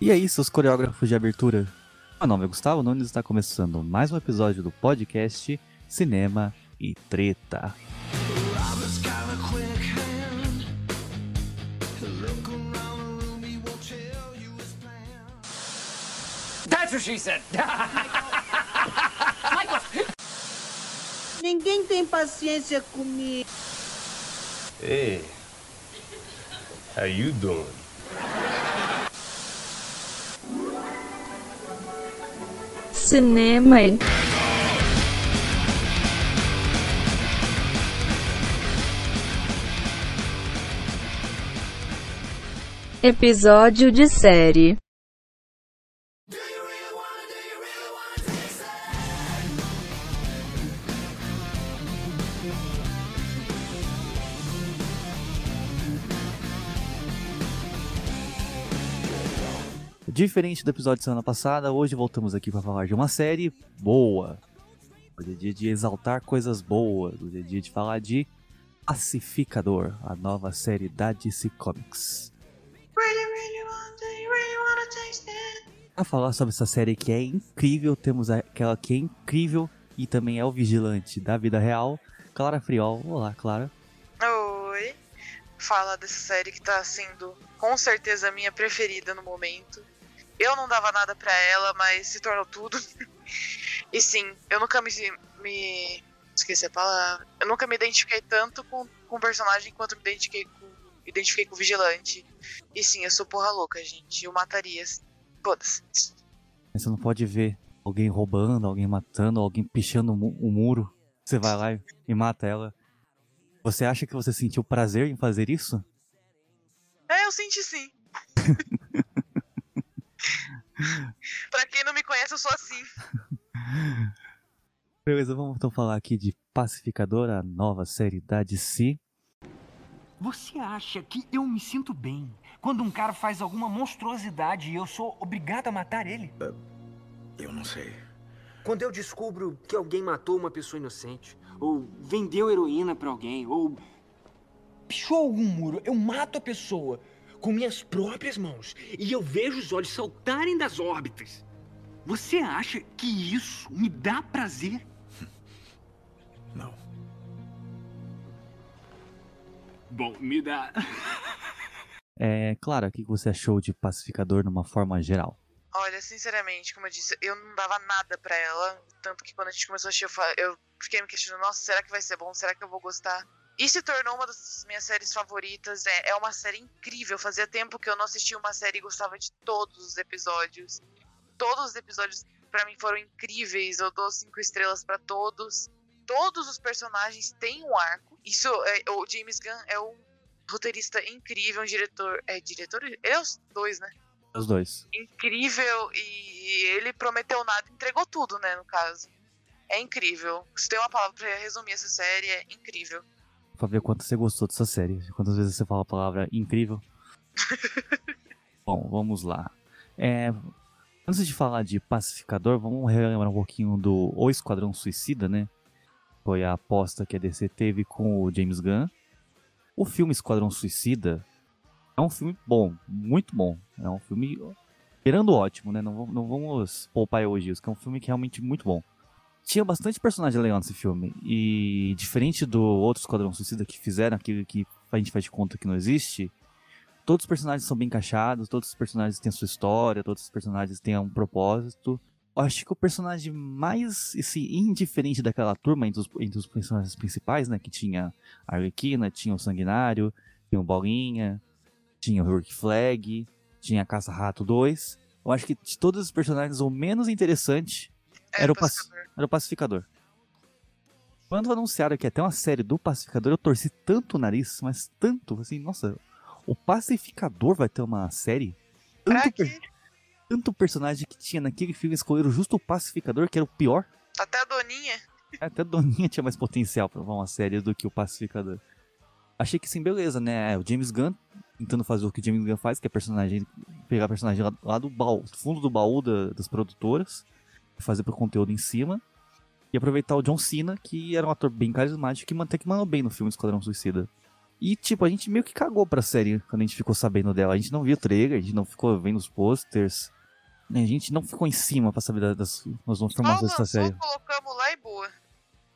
E aí, seus coreógrafos de abertura? Meu nome é Gustavo Nunes e está começando mais um episódio do podcast Cinema e Treta. That's what she said. Ninguém tem paciência comigo. Hey, how you doing? Cinema e Episódio de série Diferente do episódio de semana passada, hoje voltamos aqui para falar de uma série boa. Hoje é dia de exaltar coisas boas. Hoje é dia de falar de Pacificador, a nova série da DC Comics. Para falar sobre essa série que é incrível, temos aquela que é incrível e também é o vigilante da vida real, Clara Friol. Olá, Clara. Oi. Fala dessa série que tá sendo com certeza a minha preferida no momento. Eu não dava nada pra ela, mas se tornou tudo. e sim, eu nunca me, me. Esqueci a palavra. Eu nunca me identifiquei tanto com, com o personagem quanto me identifiquei com, identifiquei com o vigilante. E sim, eu sou porra louca, gente. Eu mataria. Foda-se. Você não pode ver alguém roubando, alguém matando, alguém pichando o mu- o muro. Você vai lá e- e mata ela. Você acha que você sentiu prazer em fazer isso? É, eu senti sim. pra quem não me conhece, eu sou assim. Beleza, vamos então falar aqui de Pacificador, a nova série da DC. Você acha que eu me sinto bem quando um cara faz alguma monstruosidade e eu sou obrigado a matar ele? Eu não sei. Quando eu descubro que alguém matou uma pessoa inocente, ou vendeu heroína pra alguém, ou Pichou algum muro, eu mato a pessoa com minhas próprias mãos e eu vejo os olhos saltarem das órbitas. Você acha que isso me dá prazer? Não. Bom, me dá. É, Clara, o que você achou de Pacificador numa forma geral? Olha, sinceramente, como eu disse, eu não dava nada pra ela. Tanto que quando a gente começou a assistir, eu fiquei me questionando: nossa, será que vai ser bom? Será que eu vou gostar? E se tornou uma das minhas séries favoritas. É, é uma série incrível. Fazia tempo que eu não assistia uma série e gostava de todos os episódios. Todos os episódios, pra mim, foram incríveis. Eu dou cinco estrelas pra todos. Todos os personagens têm um arco. Isso, é, o James Gunn é um roteirista incrível, um diretor. É diretor? Ele é os dois, né? Os dois. incrível e ele prometeu nada e entregou tudo, né, no caso. É incrível. Se tem uma palavra pra resumir essa série, é incrível. Pra ver quanto você gostou dessa série. Quantas vezes você fala a palavra incrível. Bom, vamos lá. É, antes de falar de Pacificador, vamos relembrar um pouquinho do O Esquadrão Suicida, né? Foi a aposta que a DC teve com o James Gunn. O filme Esquadrão Suicida é um filme bom, muito bom. É um filme beirando ótimo, né? Não, vamos- não vamos poupar elogios, que é um filme que é realmente muito bom. Tinha bastante personagem legal nesse filme. E diferente do outro Esquadrão Suicida que fizeram, aquele que a gente faz de conta que não existe, todos os personagens são bem encaixados, todos os personagens têm a sua história, todos os personagens têm um propósito. Eu acho que o personagem mais esse, indiferente daquela turma, entre os, entre os personagens principais, né? Que tinha a Arlequina, tinha o Sanguinário, tinha o Bolinha, tinha o Rick Flag, tinha a Caça-Rato 2. Eu acho que de todos os personagens, o menos interessante É, Era o paci- pacificador. era o Pacificador. Quando anunciaram que ia ter uma série do Pacificador, eu torci tanto o nariz, mas tanto, assim, nossa, o Pacificador vai ter uma série? Tanto, per- tanto personagem que tinha naquele filme, escolheram justo o Pacificador, que era o pior. Até a Doninha. Até a Doninha tinha mais potencial pra uma série do que o Pacificador. Achei que sim, beleza, né? O James Gunn tentando fazer o que o James Gunn faz, que é personagem, pegar personagem lá, lá do baú, do fundo do baú da- das produtoras, fazer pro conteúdo em cima. E aproveitar o John Cena, que era um ator bem carismático que até que mandou bem no filme Esquadrão Suicida. E, tipo, a gente meio que cagou pra série quando a gente ficou sabendo dela. A gente não viu o trailer, a gente não ficou vendo os posters. né? A gente não ficou em cima pra saber da- das, das informações dessa série. colocamos lá e boa.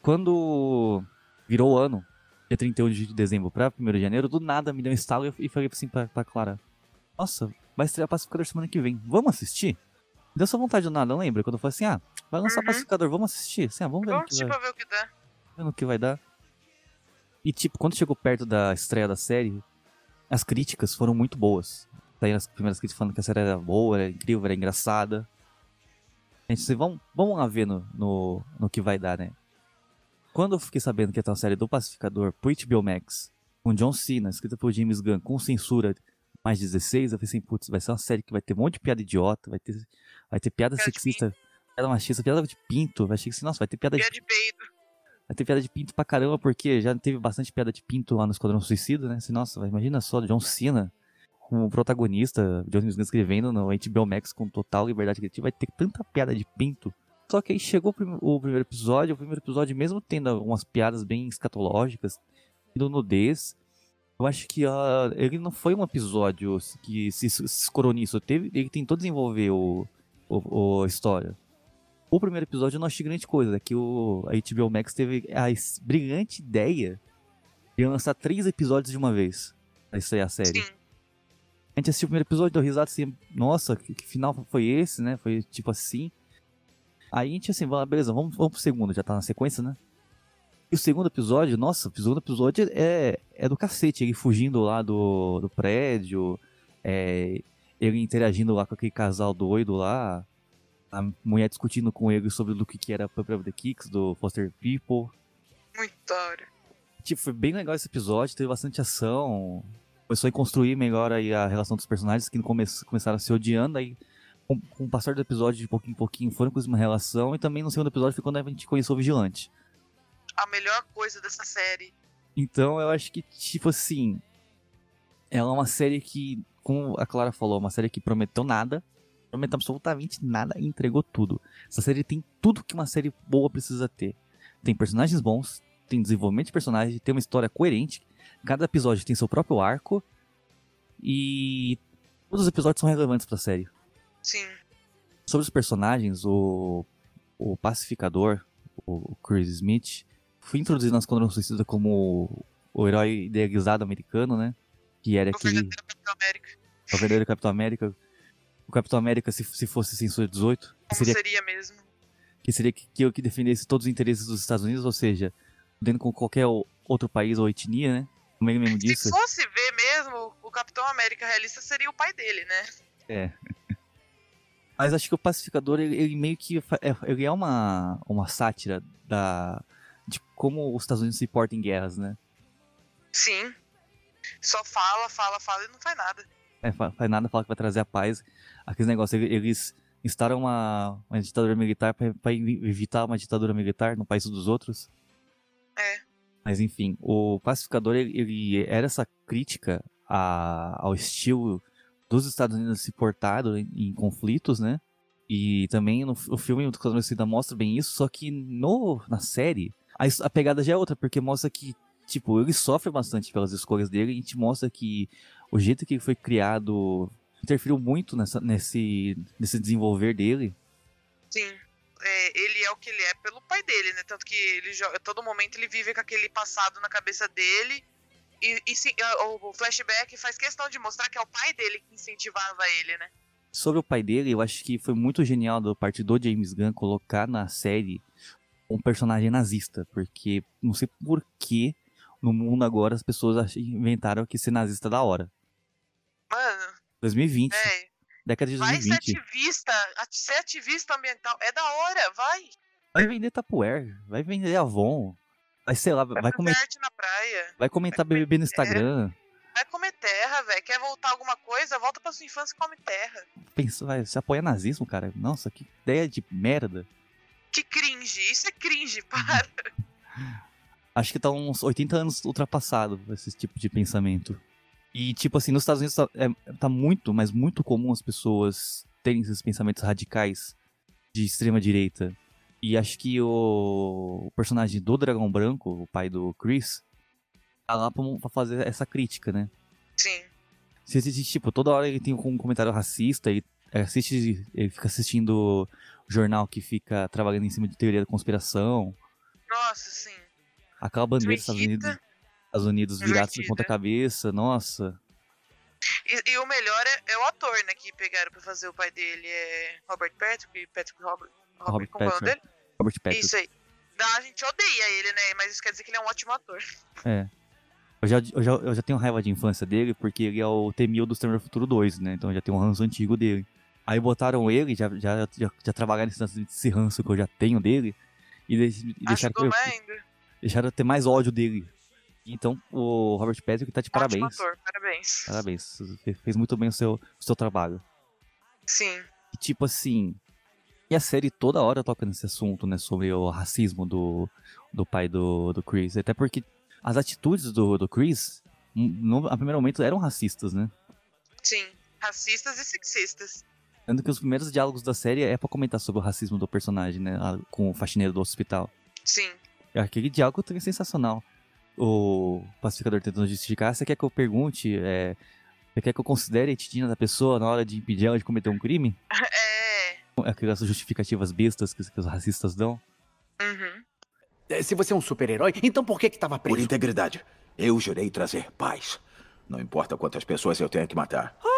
Quando virou o ano, dia 31 de dezembro pra 1 de janeiro, do nada me deu um estalo e e falei assim pra, pra Clara: Nossa, vai estrear Pacificador semana que vem, vamos assistir? Deu essa vontade do nada, lembra? Quando eu falei assim: Ah, vai lançar Uhum. Pacificador, vamos assistir? Assim, ah, vamos ver no Vamos que assistir vai, ver o que dá. ver no que vai dar. E tipo, quando chegou perto da estreia da série, as críticas foram muito boas. Saíram as primeiras críticas falando que a série era boa, era incrível, era engraçada. A gente disse, vamos, vamos lá ver no, no, no que vai dar, né? Quando eu fiquei sabendo que ia ter uma série do Pacificador pro HBO Max, com John Cena, escrita por James Gunn, com censura mais 16, eu falei assim, putz, vai ser uma série que vai ter um monte de piada idiota, vai ter, vai ter piada Piada de sexista, piada machista, piada de pinto, vai achei que nossa, vai ter piada de Pia de peido. Vai ter piada de pinto pra caramba, porque já teve bastante piada de pinto lá no Esquadrão Suicida, né? Assim, nossa, imagina só, John Cena como protagonista, John Cena escrevendo no HBO Max com total liberdade criativa, vai ter tanta piada de pinto. Só que aí chegou o prim- o primeiro episódio, o primeiro episódio, mesmo tendo algumas piadas bem escatológicas, tendo nudez, eu acho que ah, ele não foi um episódio que se, se escorou nisso. Teve, ele tentou desenvolver o, o, o- a história. O primeiro episódio eu não achei grande coisa, é que o, a HBO Max teve a brilhante ideia de lançar três episódios de uma vez pra estrear a série. Sim. A gente assistiu o primeiro episódio, deu risada assim, nossa, que, que final foi esse, né? Foi tipo assim. Aí a gente assim, "Ah, beleza, vamos, vamos pro segundo, já tá na sequência, né? E o segundo episódio, nossa, o segundo episódio é, é do cacete, ele fugindo lá do, do prédio, é, ele interagindo lá com aquele casal doido lá, a mulher discutindo com ele sobre o que que era Pump Up the Kicks, do Foster People. Muito da hora. Tipo, foi bem legal esse episódio, teve bastante ação. Começou a construir melhor aí a relação dos personagens que no começo começaram a se odiando, aí com, com o passar do episódio de pouquinho em pouquinho foram com uma relação, e também no segundo episódio foi quando a gente conheceu o Vigilante. A melhor coisa dessa série. Então eu acho que, tipo assim, ela é uma série que, como a Clara falou, é uma série que prometeu nada, prometeu absolutamente nada e entregou tudo. Essa série tem tudo que uma série boa precisa ter. Tem personagens bons, tem desenvolvimento de personagem, tem uma história coerente, cada episódio tem seu próprio arco e todos os episódios são relevantes pra série. Sim. Sobre os personagens, o, o pacificador, o Chris Smith, foi introduzido na Esquadrão Suicida como o herói idealizado americano, né? Que era O aquele verdadeiro Capitão América. o verdadeiro Capitão América. O Capitão América, se, se fosse censura 18, que Como seria, seria mesmo? que seria que, que, que defendesse todos os interesses dos Estados Unidos, ou seja, dentro com qualquer outro país ou etnia, né? Como ele mesmo disse. Se fosse ver mesmo, o Capitão América realista seria o pai dele, né? É. Mas acho que o pacificador, ele, ele meio que. é- Ele é uma, uma sátira da. de como os Estados Unidos se portam em guerras, né? Sim. Só fala, fala, fala e não faz nada. É, fa- faz nada, fala que vai trazer a paz. Aqueles negócios, ele- eles instauram uma, uma ditadura militar evi- evitar uma ditadura militar no país dos outros. É. Mas enfim, o pacificador, ele, ele era essa crítica a- ao estilo dos Estados Unidos se portado em, em conflitos, né? E também no o filme do Esquadrão Suicida mostra bem isso, só que no, na série, a, a pegada já é outra, porque mostra que, tipo, ele sofre bastante pelas escolhas dele e a gente mostra que o jeito que ele foi criado interferiu muito nessa, nesse, nesse desenvolver dele. Sim. É, ele é o que ele é pelo pai dele, né? Tanto que ele joga. Todo momento ele vive com aquele passado na cabeça dele. E, e sim, o flashback faz questão de mostrar que é o pai dele que incentivava ele, né? Sobre o pai dele, eu acho que foi muito genial da parte do James Gunn colocar na série um personagem nazista, porque não sei por que no mundo agora as pessoas inventaram que ser nazista é da hora. Mano, 2020, é. década de Vai ser 2020. ativista. ati- Ser ativista ambiental é da hora, vai. Vai vender Tupperware, vai vender Avon, vai sei lá, vai, Vai comer, na praia. vai comentar BBB no Instagram. Vai comer terra, velho. Quer voltar alguma coisa? Volta pra sua infância e come terra. Pensa, vai, se apoia nazismo, cara. Nossa, que ideia de merda. Que cringe. Isso é cringe, para. Acho que tá uns 80 anos ultrapassado esse tipo de pensamento. E, tipo assim, nos Estados Unidos tá, é- tá muito, mas muito comum as pessoas terem esses pensamentos radicais de extrema direita. E acho que o, o personagem do Dragão Branco, o pai do Chris, tá lá pra, pra fazer essa crítica, né? Sim. Se existe, tipo, toda hora ele tem um comentário racista, ele, assiste, ele fica assistindo jornal que fica trabalhando em cima de teoria da conspiração. Nossa, sim. Aquela bandeira dos Estados Unidos, Estados Unidos virada de ponta cabeça, nossa. E, e, o melhor é, é, o ator, né, que pegaram pra fazer o pai dele, é Robert Patrick, Patrick Robert, Robert, Robert como Patrick. é o nome dele? Robert Patrick. Isso aí. Não, a gente odeia ele, né, mas isso quer dizer que ele é um ótimo ator. É. Eu já, eu já, eu já tenho raiva de infância dele, porque ele é o T-1000 do Exterminador Futuro 2, né, então já tem um ranço antigo dele. Aí botaram ele, já, já, já, já trabalharam nesse, ranço que eu já tenho dele, e, e deixaram, eu, deixaram ter mais ódio dele. Então, o Robert Patrick tá de Ótimo parabéns. Ator, parabéns. Parabéns. Fez muito bem o seu, o seu trabalho. Sim. E, tipo assim. E a série toda hora toca nesse assunto, né? Sobre o racismo do, do pai do, do Chris. Até porque as atitudes do, do Chris, no a primeiro momento, eram racistas, né? Sim. Racistas e sexistas. Tanto que os primeiros diálogos da série é pra comentar sobre o racismo do personagem, né? Com o faxineiro do hospital. Sim. Aquele diálogo é sensacional o pacificador tentando justificar, você quer que eu pergunte, é, você quer que eu considere a etnia da pessoa na hora de impedir ela de cometer um crime? É. Aquelas justificativas bestas que, que os racistas dão. Uhum. Se você é um super-herói, então por que que tava preso? Por integridade. Eu jurei trazer paz. Não importa quantas pessoas eu tenha que matar. Ah!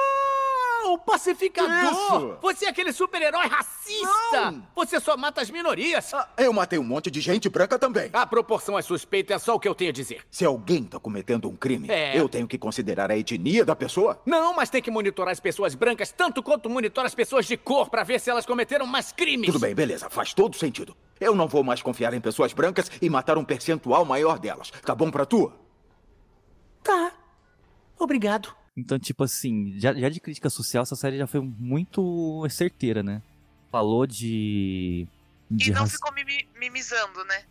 O pacificador! Isso. Você é aquele super-herói racista! Não. Você só mata as minorias! Ah, eu matei um monte de gente branca também. A proporção é suspeita, é só o que eu tenho a dizer. Se alguém tá cometendo um crime, é. eu tenho que considerar a etnia da pessoa? Não, mas tem que monitorar as pessoas brancas tanto quanto monitorar as pessoas de cor para ver se elas cometeram mais crimes. Tudo bem, beleza, faz todo sentido. Eu não vou mais confiar em pessoas brancas e matar um percentual maior delas. Tá bom pra tu? Tá. Obrigado. Então, tipo assim, já, já de crítica social, essa série já foi muito certeira, né? Falou de. de e não raci... ficou mimi, mimizando, né?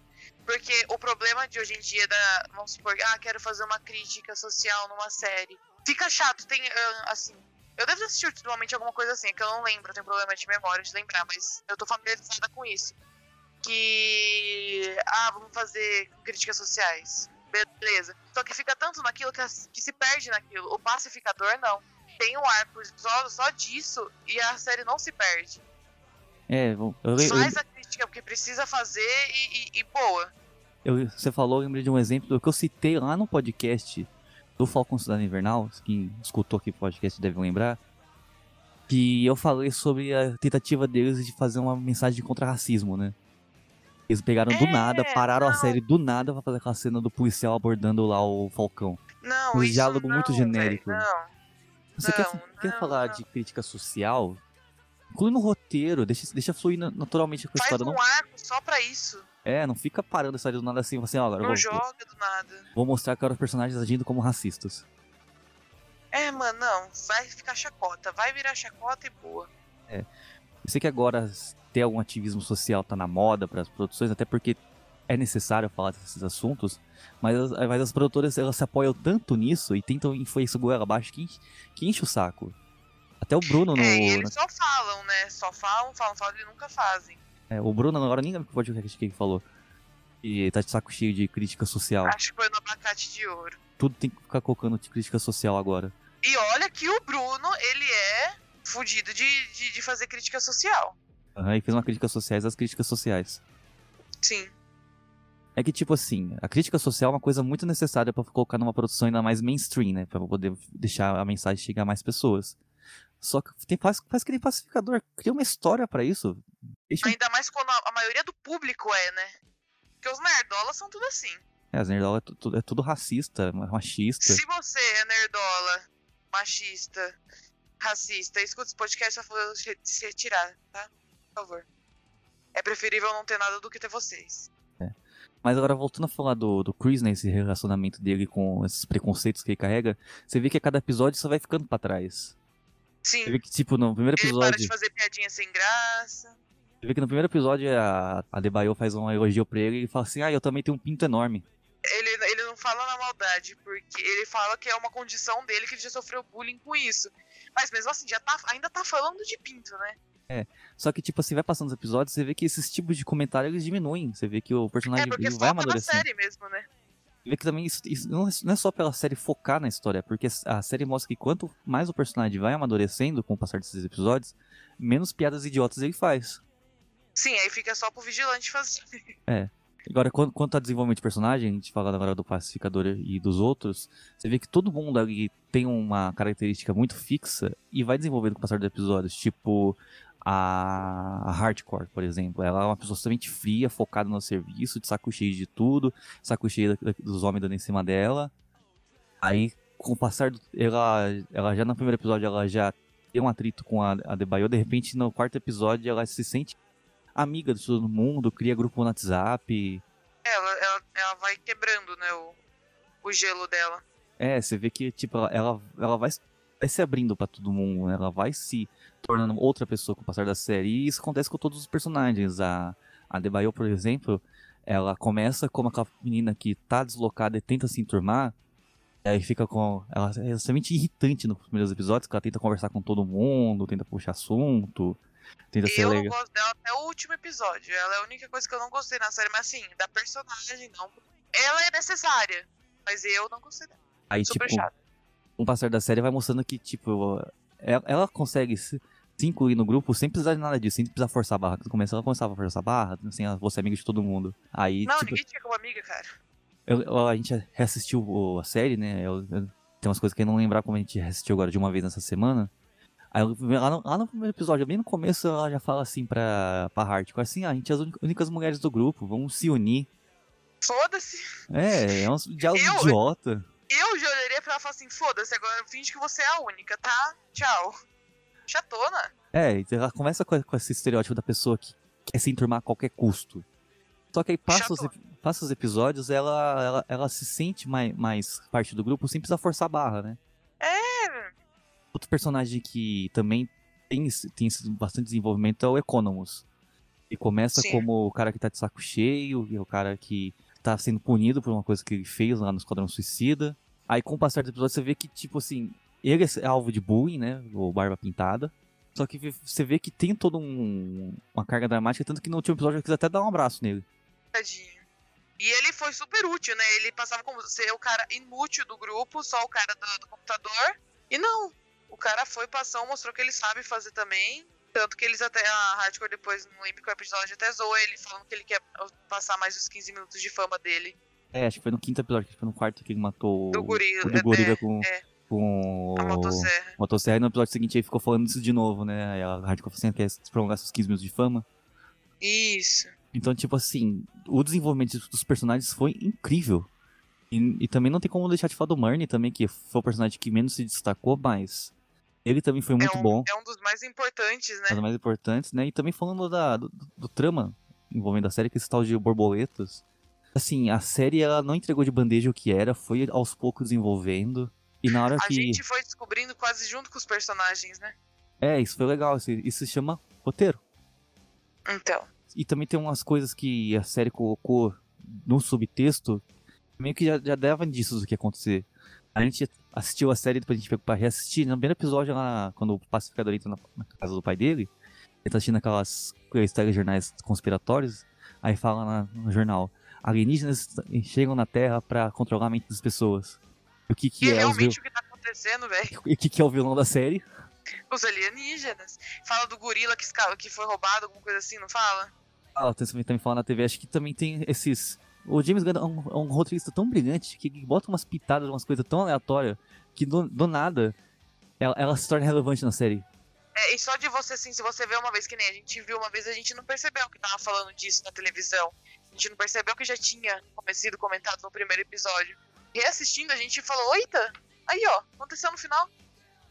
Porque o problema de hoje em dia da. Vamos supor, ah, quero fazer uma crítica social numa série. Fica chato, tem. Assim. Eu devo assistir ultimamente alguma coisa assim, que eu não lembro, eu tenho problema de memória de lembrar, mas eu tô familiarizada com isso. Que. Ah, vamos fazer críticas sociais beleza. Só que fica tanto naquilo que, que se perde naquilo. O pacificador não. Tem um arco só, só disso e a série não se perde. É, eu, eu, Faz a crítica porque precisa fazer e, e, e boa. Eu, você falou, eu lembrei de um exemplo do que eu citei lá no podcast do Falcão Cidade Invernal. Quem escutou aqui o podcast deve lembrar. Que eu falei sobre a tentativa deles de fazer uma mensagem contra racismo, né? Eles pegaram é, do nada, pararam não. a série do nada pra fazer aquela cena do policial abordando lá o Falcão. Não, um isso diálogo não, muito genérico. Véio, não. Você não, quer, quer falar de crítica social? Inclui no roteiro, deixa, deixa fluir naturalmente a Faz história. um não... arco só pra isso. É, não fica parando a série do nada assim, assim, ó, agora não vou, joga do nada. Vou mostrar agora os personagens agindo como racistas. É, mano, não, vai ficar chacota, vai virar chacota e boa. É. Eu sei que agora ter algum ativismo social tá na moda para as produções, até porque é necessário falar desses assuntos, mas, as- mas as produtoras elas se apoiam tanto nisso e tentam isso goela abaixo que, enche- que enche o saco. Até o Bruno no. É, e eles só falam, né? Só falam, falam, falam e nunca fazem. é, o Bruno agora nem lembro que podcast que ele falou. E tá de saco cheio de crítica social. Acho que foi no abacate de ouro. Tudo tem que ficar colocando de crítica social agora. E olha que o Bruno, ele é fudido de, de, de fazer crítica social. Aham, e fez uma crítica sociais às críticas sociais. Sim. É que, tipo assim, a crítica social é uma coisa muito necessária pra colocar numa produção ainda mais mainstream, né? Pra poder deixar a mensagem chegar a mais pessoas. Só que tem, faz, faz que nem pacificador, cria uma história pra isso. Deixa... Ainda mais quando a, a maioria do público é, né? Porque os nerdolas são tudo assim. É, as nerdolas é, tudo- é tudo racista, machista. Se você é nerdola, machista, racista, escuta esse podcast, só vou se retirar, tá? Por favor. É preferível não ter nada do que ter vocês. Mas agora, voltando a falar do, do Chris, né? Esse relacionamento dele com esses preconceitos que ele carrega, você vê que a cada episódio só vai ficando pra trás. Sim. Você vê que, tipo, no primeiro Ele para episódio. de fazer piadinha sem graça. Você vê que no primeiro episódio a, a Debaio faz um elogio pra ele e fala assim: Ah, eu também tenho um pinto enorme. Ele, ele não fala na maldade, porque ele fala que é uma condição dele que ele já sofreu bullying com isso. Mas mesmo assim, já tá, ainda tá falando de pinto, né? Só que, tipo assim, vai passando os episódios, você vê que esses tipos de comentários eles diminuem. Você vê que o personagem É porque vai amadurecendo. série mesmo, né? Vê que também isso, isso não é não é só pela série focar na história, porque a série mostra que quanto mais o personagem vai amadurecendo com o passar desses episódios, menos piadas idiotas ele faz. Sim, aí fica só pro vigilante fazer. É. Agora, quanto, quanto a desenvolvimento de personagem, a gente fala agora do pacificador e dos outros, você vê que todo mundo ali tem uma característica muito fixa e vai desenvolvendo com o passar dos episódios. Tipo, a, Hardcore, por exemplo. Ela é uma pessoa extremamente fria, focada no serviço, de saco cheio de tudo, saco cheio dos homens dando em cima dela. Aí, com o passar do. Ela, ela já no primeiro episódio, ela já tem um atrito com a, a Debaio. De repente, no quarto episódio, ela se sente amiga de todo mundo, cria grupo no WhatsApp. Ela, ela, ela vai quebrando, né, o, o gelo dela. É, você vê que, tipo, ela, ela, ela vai, vai se abrindo pra todo mundo, né? ela vai se tornando outra pessoa com o passar da série. E isso acontece com todos os personagens. A, a Debaio, por exemplo, ela começa como aquela menina que tá deslocada e tenta se enturmar. Aí fica com. Ela é extremamente irritante nos primeiros episódios, que ela tenta conversar com todo mundo, tenta puxar assunto, tenta ser Eu não legal. gosto dela até o último episódio. Ela é a única coisa que eu não gostei na série, mas assim, da personagem, não. Ela é necessária, mas eu não gostei dela. Aí, Super tipo, chato. o passar da série vai mostrando que, tipo, ela, ela consegue se, se incluir no grupo sem precisar de nada disso, sem precisar forçar a barra. Ela começava a forçar a barra, assim, ela fosse amiga de todo mundo. Aí, não, tipo, ninguém tinha como amiga, cara. eu- eu- a gente reassistiu a série, né? Eu, tem umas coisas que eu não lembrar como a gente reassistiu agora de uma vez nessa semana. Aí lá no, lá no primeiro episódio, bem no começo, ela já fala assim pra, pra Hardcore, assim, ah, a gente é as única- únicas mulheres do grupo, vamos se unir. Foda-se. É, é um diálogo Eu- idiota. Eu já olharia pra ela e falar assim: foda-se, agora finge que você é a única, tá? Tchau. Chatona. É, ela começa com, com esse estereótipo da pessoa que quer se enturmar a qualquer custo. Só que aí passa, os, passa os episódios, ela, ela, ela se sente mais, mais parte do grupo sem precisar forçar a barra, né? É. Outro personagem que também tem, tem bastante desenvolvimento é o Economus. E começa Sim. como o cara que tá de saco cheio, e o cara que tá sendo punido por uma coisa que ele fez lá no Esquadrão Suicida. Aí com o passar do episódio você vê que, tipo assim, ele é alvo de bullying, né? O Barba Pintada. Só que você vê que tem toda um, uma carga dramática, tanto que no último episódio eu quis até dar um abraço nele. Tadinho. E ele foi super útil, né? Ele passava como ser o cara inútil do grupo, só o cara do, do computador. E não. O cara foi, passou, mostrou que ele sabe fazer também. Tanto que eles até. A Hardcore depois, lembro qual episódio, até zoou ele, falando que ele quer passar mais os 15 minutos de fama dele. É, acho que foi no quinto episódio, que foi no quarto que ele matou Do gorila, o do gorila é, com, é. Com A o- motosserra. motosserra. E no episódio seguinte ele ficou falando isso de novo, né? Aí a Hardcore falou assim, quer prolongar seus 15 minutos de fama. Isso. Então, tipo assim, o desenvolvimento dos personagens foi incrível. E, e também não tem como deixar de falar do Marnie também, que foi o personagem que menos se destacou, mas ele também foi muito é um, bom. É um dos mais importantes, né? Uma das mais importantes, né? E também falando da, do, do trama envolvendo a série, que é esse tal de borboletas. Assim, a série ela não entregou de bandeja o que era, foi aos poucos desenvolvendo. E na hora A que. gente foi descobrindo quase junto com os personagens, né? É, isso foi legal. Isso, isso se chama roteiro. Então. E também tem umas coisas que a série colocou no subtexto, meio que já, já dava indícios do que ia acontecer. A gente assistiu a série, depois a gente pegou pra reassistir. No primeiro episódio, lá, quando o pacificador entra na, na casa do pai dele, ele tá assistindo aquelas telejornais conspiratórios, aí fala na- no jornal, alienígenas chegam na Terra pra controlar a mente das pessoas. O que que E é vil- realmente o que tá acontecendo, velho? e o que que é o vilão da série? Os alienígenas. Fala do gorila que, que foi roubado, alguma coisa assim, não fala? Ah, tem também, também falando na TV, acho que também tem esses. O James Gunn é um, é um roteirista tão brilhante que bota umas pitadas, umas coisas tão aleatórias que do, do nada ela, ela se torna relevante na série. É, e só de você, assim, se você vê uma vez que nem a gente viu uma vez, a gente não percebeu que tava falando disso na televisão. A gente não percebeu que já tinha sido comentado no primeiro episódio. Reassistindo, a gente falou, eita, aí ó, aconteceu no final.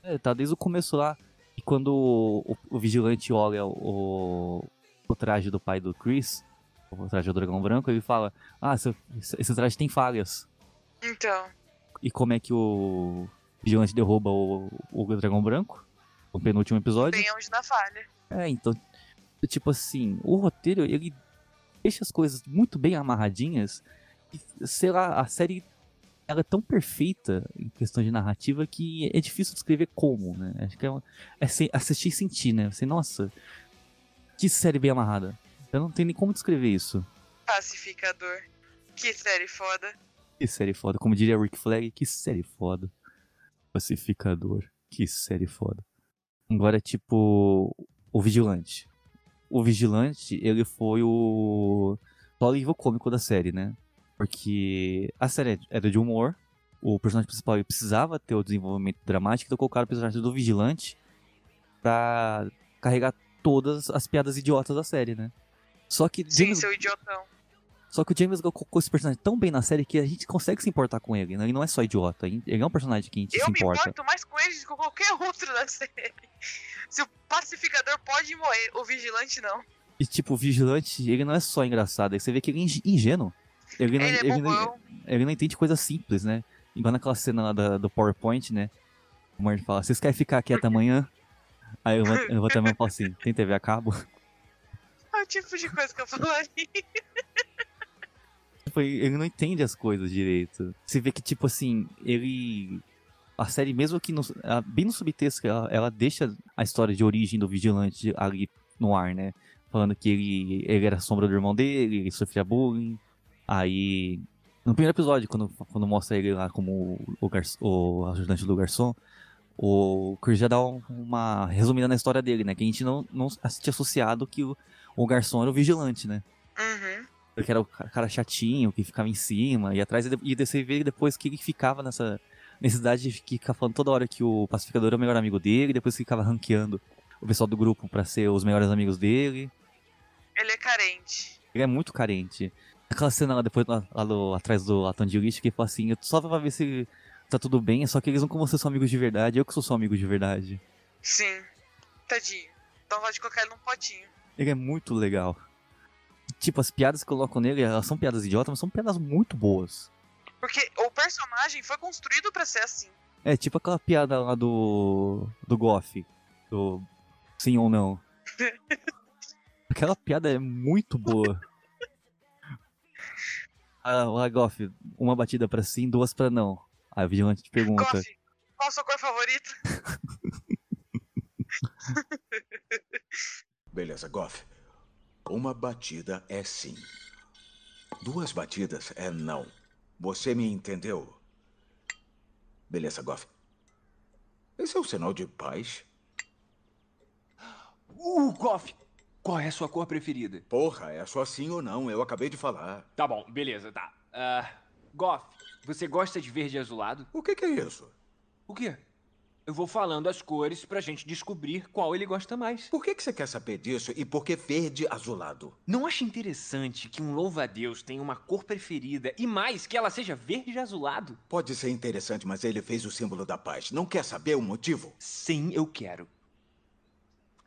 É, tá desde o começo lá. E quando o, o- vigilante olha o, o traje do pai do Chris, o traje do dragão branco, ele fala: Ah, esse, esse traje tem falhas. Então, E como é que o vigilante derruba o, o dragão branco? No penúltimo episódio. bem onde na falha. É, então, tipo assim, o roteiro, ele deixa as coisas muito bem amarradinhas e, sei lá, a série ela é tão perfeita em questão de narrativa que é difícil descrever como, né? Acho que é, uma- é assistir e sentir, né? Você, nossa, que série bem amarrada. Eu não tenho nem como descrever isso. Pacificador. Que série foda. Que série foda. Como diria Rick Flag, que série foda. Pacificador. Que série foda. Agora, tipo, o Vigilante. O Vigilante, ele foi o só alívio cômico da série, né? Porque a série era de humor, o personagem principal precisava ter o desenvolvimento dramático, então colocaram o personagem do Vigilante pra carregar todas as piadas idiotas da série, né? Só que Sim, James, seu idiotão. só que o James Gunn colocou esse personagem tão bem na série que a gente consegue se importar com ele, né? Ele não é só idiota, ele é um personagem que a gente Eu se me importa. importo mais com ele do que com qualquer outro da série. Se o pacificador pode morrer, o vigilante não. E tipo, o Vigilante, ele não é só engraçado, aí você vê que ele é ing- ingênuo. Ele não, Ele é ele, não, bobão. ele não entende coisas simples, né? Igual naquela cena lá da- do PowerPoint, né? O Martin fala, vocês querem ficar aqui até amanhã? Aí eu vou, eu vou também falar assim, tem TV a cabo? É o tipo de coisa que eu falaria. Tipo, ele não entende as coisas direito. Você vê que, tipo assim, ele. A série, mesmo que no, bem no subtexto, ela, ela deixa a história de origem do vigilante ali no ar, né? Falando que ele, ele era a sombra do irmão dele, ele sofria bullying. Aí. No primeiro episódio, quando, quando mostra ele lá como o, garç- o ajudante do garçom, o Chris já dá um- uma resumida na história dele, né? Que a gente não, não tinha associado que o, o garçom era o vigilante, né? Uhum. Porque era o ca- cara chatinho, que ficava em cima, e atrás, e você vê depois que ele ficava nessa necessidade de ficar falando toda hora que o pacificador é o melhor amigo dele, e depois ficava ranqueando o pessoal do grupo pra ser os melhores amigos dele. Ele é carente. Ele é muito carente. Aquela cena lá depois, lá, lá do- atrás do latão de lixo, que ele fala assim, "Eu só pra ver se tá tudo bem, só que eles não como vocês são amigos de verdade, eu que sou seu amigo de verdade. Sim. Tadinho. Então pode colocar ele num potinho. Ele é muito legal. Tipo, as piadas que colocam nele, elas são piadas idiotas, mas são piadas muito boas. Porque o personagem foi construído pra ser assim. É tipo aquela piada lá do. do Goff. Do. Sim ou não. Aquela piada é muito boa. Ah, Goff, uma batida pra sim, duas pra não. Aí o vigilante te pergunta. Goff, qual a sua cor favorita? Beleza, Goff. Uma batida é sim. Duas batidas é não. Você me entendeu? Beleza, Goff. Esse é o sinal de paz? Uh, Goff, qual é a sua cor preferida? Porra, é só sim ou não. Eu acabei de falar. Tá bom, beleza, tá. Ah, Goff, você gosta de verde azulado? O que, que é isso? O quê? Eu vou falando as cores pra gente descobrir qual ele gosta mais. Por que, que você quer saber disso e por que verde azulado? Não acha interessante que um louva-a-Deus tenha uma cor preferida e mais que ela seja verde azulado? Pode ser interessante, mas ele fez o símbolo da paz. Não quer saber o motivo? Sim, eu quero.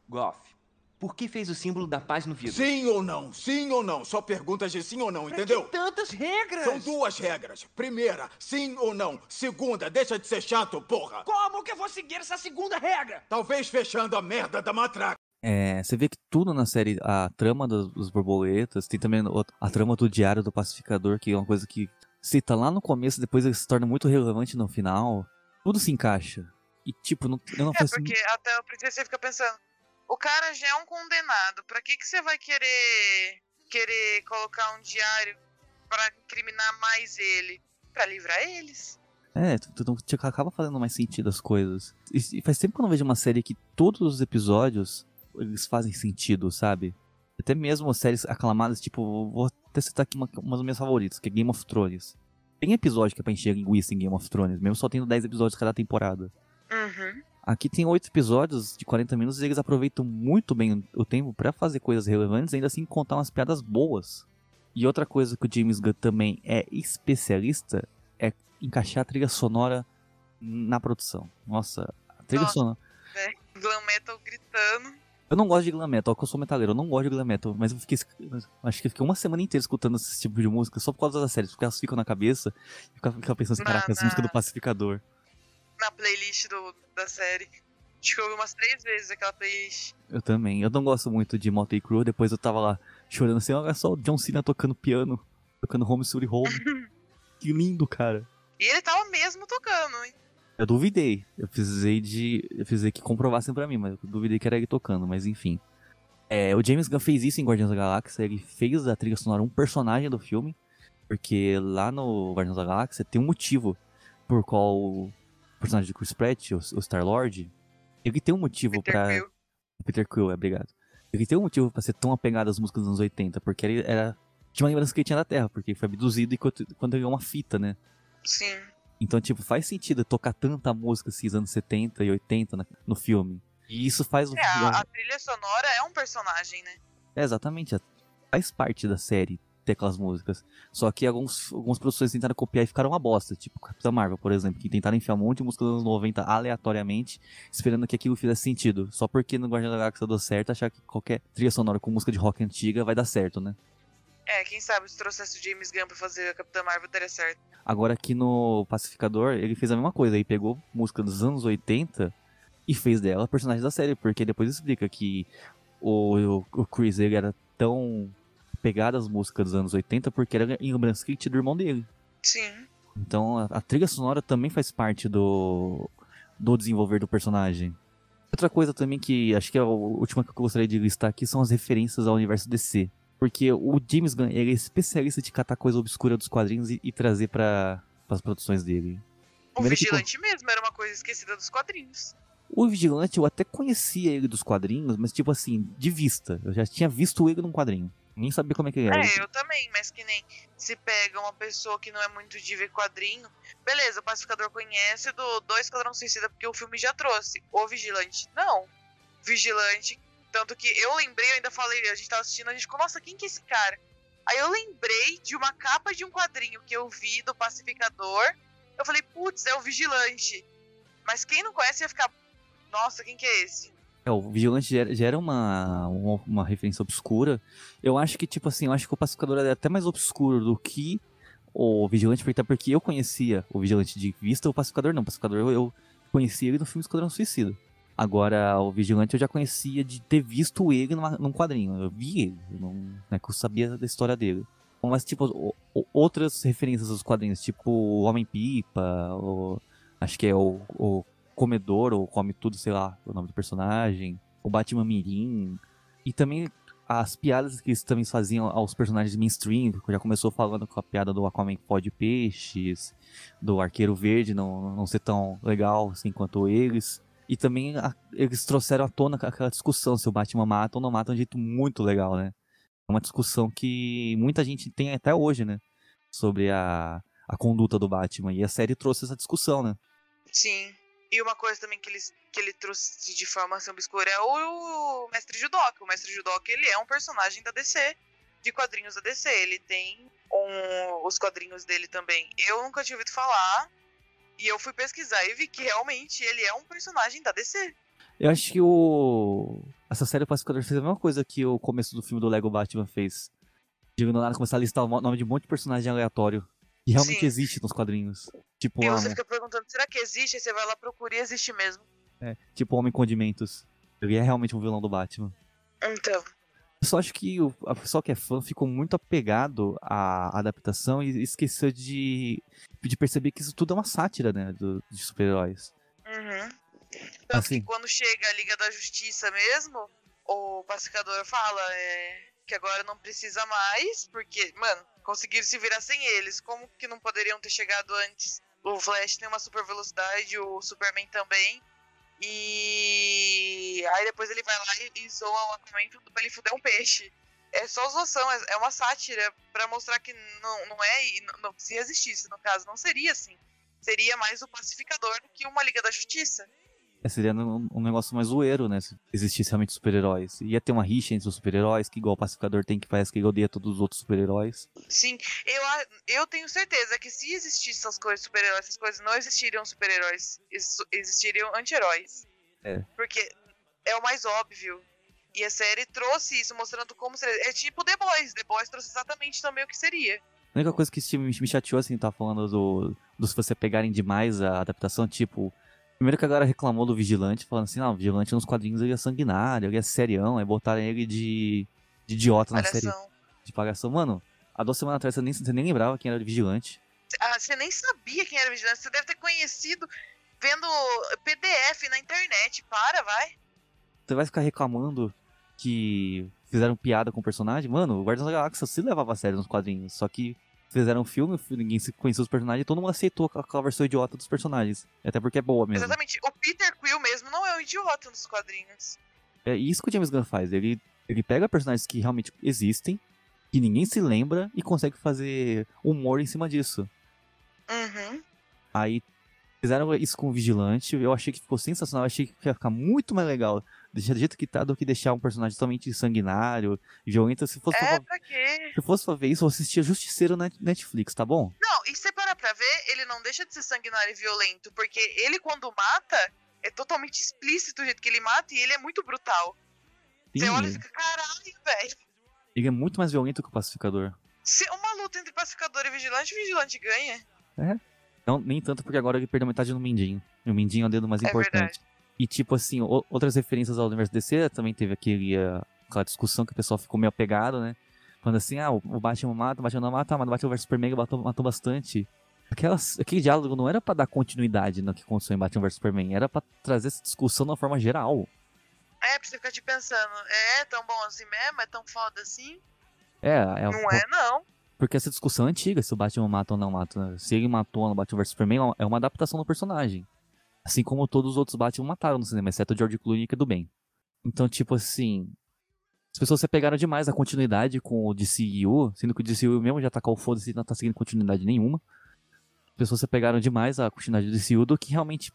Goff, por que fez o símbolo da paz no vidro? Sim ou não? Sim ou não? Só perguntas de sim ou não, Pra entendeu? que tantas regras? São duas regras. Primeira, sim ou não. Segunda, deixa de ser chato, porra. Como que eu vou seguir essa segunda regra? Talvez fechando a merda da matraca. É, você vê que tudo na série, a trama dos, dos borboletas, tem também a trama do Diário do Pacificador, que é uma coisa que cita lá no começo, depois ele se torna muito relevante no final. Tudo se encaixa. E tipo, não, eu não É, porque até o princípio você fica pensando, o cara já é um condenado, pra que, que você vai querer querer colocar um diário pra incriminar mais ele? Pra livrar eles. É, tu, tu te acaba fazendo mais sentido as coisas. E, e faz tempo que eu não vejo uma série que todos os episódios eles fazem sentido, sabe? Até mesmo séries aclamadas, tipo, vou até citar aqui uma, uma das minhas favoritas, que é Game of Thrones. Tem episódio que é pra encher linguiça em Game of Thrones, mesmo só tendo 10 episódios cada temporada. Uhum. Aqui tem 8 episódios de 40 minutos e eles aproveitam muito bem o tempo pra fazer coisas relevantes e ainda assim contar umas piadas boas. E outra coisa que o James Gunn também é especialista é encaixar a trilha sonora na produção. Nossa, a trilha Nossa. sonora. Né? Glam metal gritando. Eu não gosto de glam metal, porque eu sou metaleiro, eu não gosto de glam metal, mas eu fiquei. Acho que eu fiquei uma semana inteira escutando esse tipo de música só por causa das séries, porque elas ficam na cabeça e ficava, pensando assim, caraca, essa música do pacificador. Na playlist do, da série. Acho que eu ouvi umas três vezes aquela playlist. Eu também. Eu não gosto muito de Motley Crue. Depois eu tava lá chorando assim, olha só o John Cena tocando piano, tocando Home Sweet Home. que lindo, cara. E ele tava mesmo tocando, hein? Eu duvidei. Eu precisei de. Eu precisei que comprovassem pra mim, mas eu duvidei que era ele tocando, mas enfim. É, o James Gunn fez isso em Guardiões da Galáxia. Ele fez da trilha sonora um personagem do filme. Porque lá no Guardiões da Galáxia tem um motivo por qual personagem de Chris Pratt, o, o Star-Lord, ele tem um motivo. Quill. Peter Quill, é, obrigado. Ele tem um motivo pra ser tão apegado às músicas dos anos 80, porque ele era... Tinha uma lembrança que ele tinha da Terra, porque foi abduzido enquanto, quando ele é uma fita, né? Sim. Então, tipo, faz sentido tocar tanta música assim, dos anos 70 e 80 na- no filme. E isso faz É, a, a trilha sonora é um personagem, né? É, exatamente. é- Faz parte da série ter aquelas músicas. Só que alguns, algumas produções tentaram copiar e ficaram uma bosta. Tipo Capitã Marvel, por exemplo, que tentaram enfiar um monte de música dos anos 90 aleatoriamente, esperando que aquilo fizesse sentido. Só porque no Guardião da Galáxia deu certo, achar que qualquer trilha sonora com música de rock antiga vai dar certo, né? É, quem sabe se trouxesse o James Gunn pra fazer a Capitã Marvel daria certo. Agora aqui no Pacificador, ele fez a mesma coisa. Ele pegou música dos anos 80 e fez dela personagem da série. Porque depois explica que o, o, o Chris ele era tão pegado às músicas dos anos 80 porque era em lembrança que tinha do irmão dele. Sim. Então a, a trilha sonora também faz parte do, do desenvolver do personagem. Outra coisa também que acho que é a última que eu gostaria de listar aqui são as referências ao universo DC. Porque o James Gunn ele é especialista de catar coisa obscura dos quadrinhos e, e trazer para as produções dele. O Primeiro que Vigilante mesmo era uma coisa esquecida dos quadrinhos. O Vigilante eu até conhecia ele dos quadrinhos, mas tipo assim, de vista. Eu já tinha visto ele num quadrinho. Nem sabia como é que era. É, eu também, mas que nem se pega uma pessoa que não é muito de ver quadrinho. Beleza, o pacificador conhece do, do Esquadrão Suicida porque o filme já trouxe. O Vigilante, não. Vigilante, tanto que eu lembrei, eu ainda falei, a gente tava assistindo, a gente ficou, nossa, quem que é esse cara? Aí eu lembrei de uma capa de um quadrinho que eu vi do pacificador. Eu falei, putz, é o Vigilante. Mas quem não conhece ia ficar, nossa, quem que é esse? É, o Vigilante já era, já era uma, uma, uma referência obscura. Eu acho que, tipo assim, eu acho que o Pacificador era até mais obscuro do que o Vigilante, porque- eu conhecia o Vigilante de vista, o Pacificador não. O Pacificador eu, conhecia ele no filme Esquadrão Suicida. Agora, o Vigilante eu já conhecia de ter visto ele numa, num quadrinho. Eu vi ele, não, não é que eu sabia da história dele. Mas, tipo, o- o- outras referências aos quadrinhos, tipo o Homem-Pipa, acho que é o, o Comedor, ou Come Tudo, sei lá, o nome do personagem, o Batman Mirim, e também as piadas que eles também faziam aos personagens mainstream, que já começou falando com a piada do Aquaman que pode peixes, do Arqueiro Verde não, não ser tão legal assim quanto eles. E também a- eles trouxeram à tona aquela discussão se o Batman mata ou não mata de um jeito muito legal, né? É uma discussão que muita gente tem até hoje, né? Sobre a, a conduta do Batman. E a série trouxe essa discussão, né? Sim. E uma coisa também que ele, que ele trouxe de forma assim obscura é o, Mestre Judoka. O Mestre Judoka, ele é um personagem da DC, de quadrinhos da DC. Ele tem um- os quadrinhos dele também. Eu nunca tinha ouvido falar, e eu fui pesquisar e vi que realmente ele é um personagem da DC. Eu acho que o. Essa série do Pacificador fez a mesma coisa que o começo do filme do Lego Batman fez. Do nada começar a listar o nome de um monte de personagem aleatório. E realmente Sim. existe nos quadrinhos. Tipo, e você fica perguntando, será que existe? Aí você vai lá, procura e existe mesmo. é, tipo Homem Condimentos. Ele é realmente um vilão do Batman. Então, Eu só acho que o a pessoa que é fã ficou muito apegado à adaptação e esqueceu de, de perceber que isso tudo é uma sátira, né? do- de super-heróis. Uhum. Tanto Assim. que quando chega a Liga da Justiça mesmo, o pacificador fala é, que agora não precisa mais, porque, mano, conseguiram se virar sem eles. Como que não poderiam ter chegado antes? O Flash tem uma super velocidade, o Superman também. E aí depois ele vai lá e, e zoa o Aquaman pra ele fuder um peixe. É só zoação, é é uma sátira pra mostrar que não, não é. não- se existisse, no caso, não seria assim. Seria mais o pacificador do que uma Liga da Justiça. É, seria um, um negócio mais zoeiro, né? Se existisse realmente super-heróis. Ia ter uma rixa entre os super-heróis, que igual o pacificador tem, que parece que ele odeia todos os outros super-heróis. Sim, eu, eu tenho certeza que se existissem essas coisas super-heróis, essas coisas não existiriam super-heróis, ex- existiriam anti-heróis. É. Porque é o mais óbvio. E a série trouxe isso, mostrando como seria. É tipo The Boys. The Boys trouxe exatamente também o que seria. A única coisa que esse time me chateou, assim, tá falando do, do se você pegarem demais a adaptação, tipo. Primeiro que a galera reclamou do Vigilante, falando assim, não, o Vigilante nos quadrinhos ele é sanguinário, ele é serião, aí botaram ele de, de idiota na série de pagação. Mano, há duas semanas atrás você nem, você nem lembrava quem era o Vigilante. Ah, você nem sabia quem era vigilante. Você deve ter conhecido vendo PDF na internet. Para, vai. Você vai ficar reclamando que fizeram piada com o personagem? Mano, o Guardiões da Galáxia se levava a sério nos quadrinhos, só que Fizeram um filme, ninguém se conheceu os personagens, todo mundo aceitou aquela versão idiota dos personagens. Até porque é boa mesmo. Exatamente. O Peter Quill mesmo não é um idiota nos quadrinhos. É isso que o James Gunn faz. Ele, ele pega personagens que realmente existem, que ninguém se lembra, e consegue fazer humor em cima disso. Uhum. Aí fizeram isso com o Vigilante, eu achei que ficou sensacional, eu achei que ia ficar muito mais legal deixar do jeito que tá do que deixar um personagem totalmente sanguinário, violento. Se fosse, É, pra, pra quê? se fosse pra ver isso, eu assistia Justiceiro na Netflix, tá bom? Não, e se você parar pra ver, ele não deixa de ser sanguinário e violento, porque ele, quando mata, é totalmente explícito o jeito que ele mata e ele é muito brutal. Você Sim, olha e fica, caralho, velho. ele é muito mais violento que o Pacificador. Se uma luta entre pacificador e vigilante, o vigilante ganha. Não, nem tanto porque agora ele perdeu metade no Mindinho. E o Mindinho é o dedo mais É importante. verdade. E tipo assim, o- outras referências ao universo DC, também teve aquele, ah, aquela discussão que o pessoal ficou meio apegado, né? Falando assim, ah, o Batman mata, o Batman não mata, mas o Batman vs Superman matou, matou bastante. Aquelas, aquele diálogo não era pra dar continuidade no que aconteceu em Batman vs Superman, era pra trazer essa discussão de uma forma geral. É, pra você ficar te pensando, é tão bom assim mesmo? É tão foda assim? É, é Não é, não. Porque essa discussão é antiga, se o Batman mata ou não mata. né? Se ele matou no Batman vs Superman, é uma adaptação do personagem. Assim como todos os outros Batman mataram no cinema, exceto o George Clooney, que é do bem. Então, tipo assim. As pessoas se pegaram demais a continuidade com o DCU, sendo que o DCU mesmo já tá com o foda-se e não tá seguindo continuidade nenhuma. As pessoas se pegaram demais a continuidade do DCU do que realmente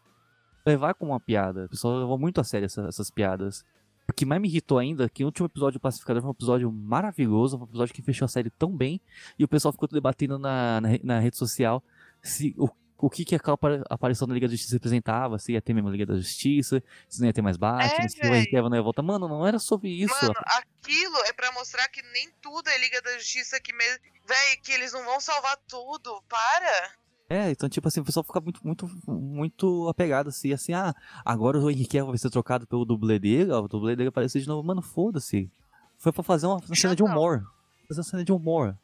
levar como uma piada. O pessoal levou muito a sério essa- essas piadas. O que mais me irritou ainda é que o último episódio do Pacificador foi um episódio maravilhoso, um episódio que fechou a série tão bem, e o pessoal ficou debatendo na, na, na rede social se o, o que, que aquela apari- aparição da Liga da Justiça representava, se ia ter mesmo Liga da Justiça, se não ia ter mais Batman, É, se o Cavill não ia voltar. Mano, não era sobre isso. Mano, aquilo é pra mostrar que nem tudo é Liga da Justiça que mesmo. Véi, que eles não vão salvar tudo. Para! É, então, tipo assim, o pessoal fica muito, muito, muito apegado, assim, assim, ah, agora o Cavill vai ser trocado pelo dublê dele, ó, o dublê dele apareceu de novo. Mano, foda-se. Foi pra fazer uma, uma cena de humor. Fazer uma cena de humor.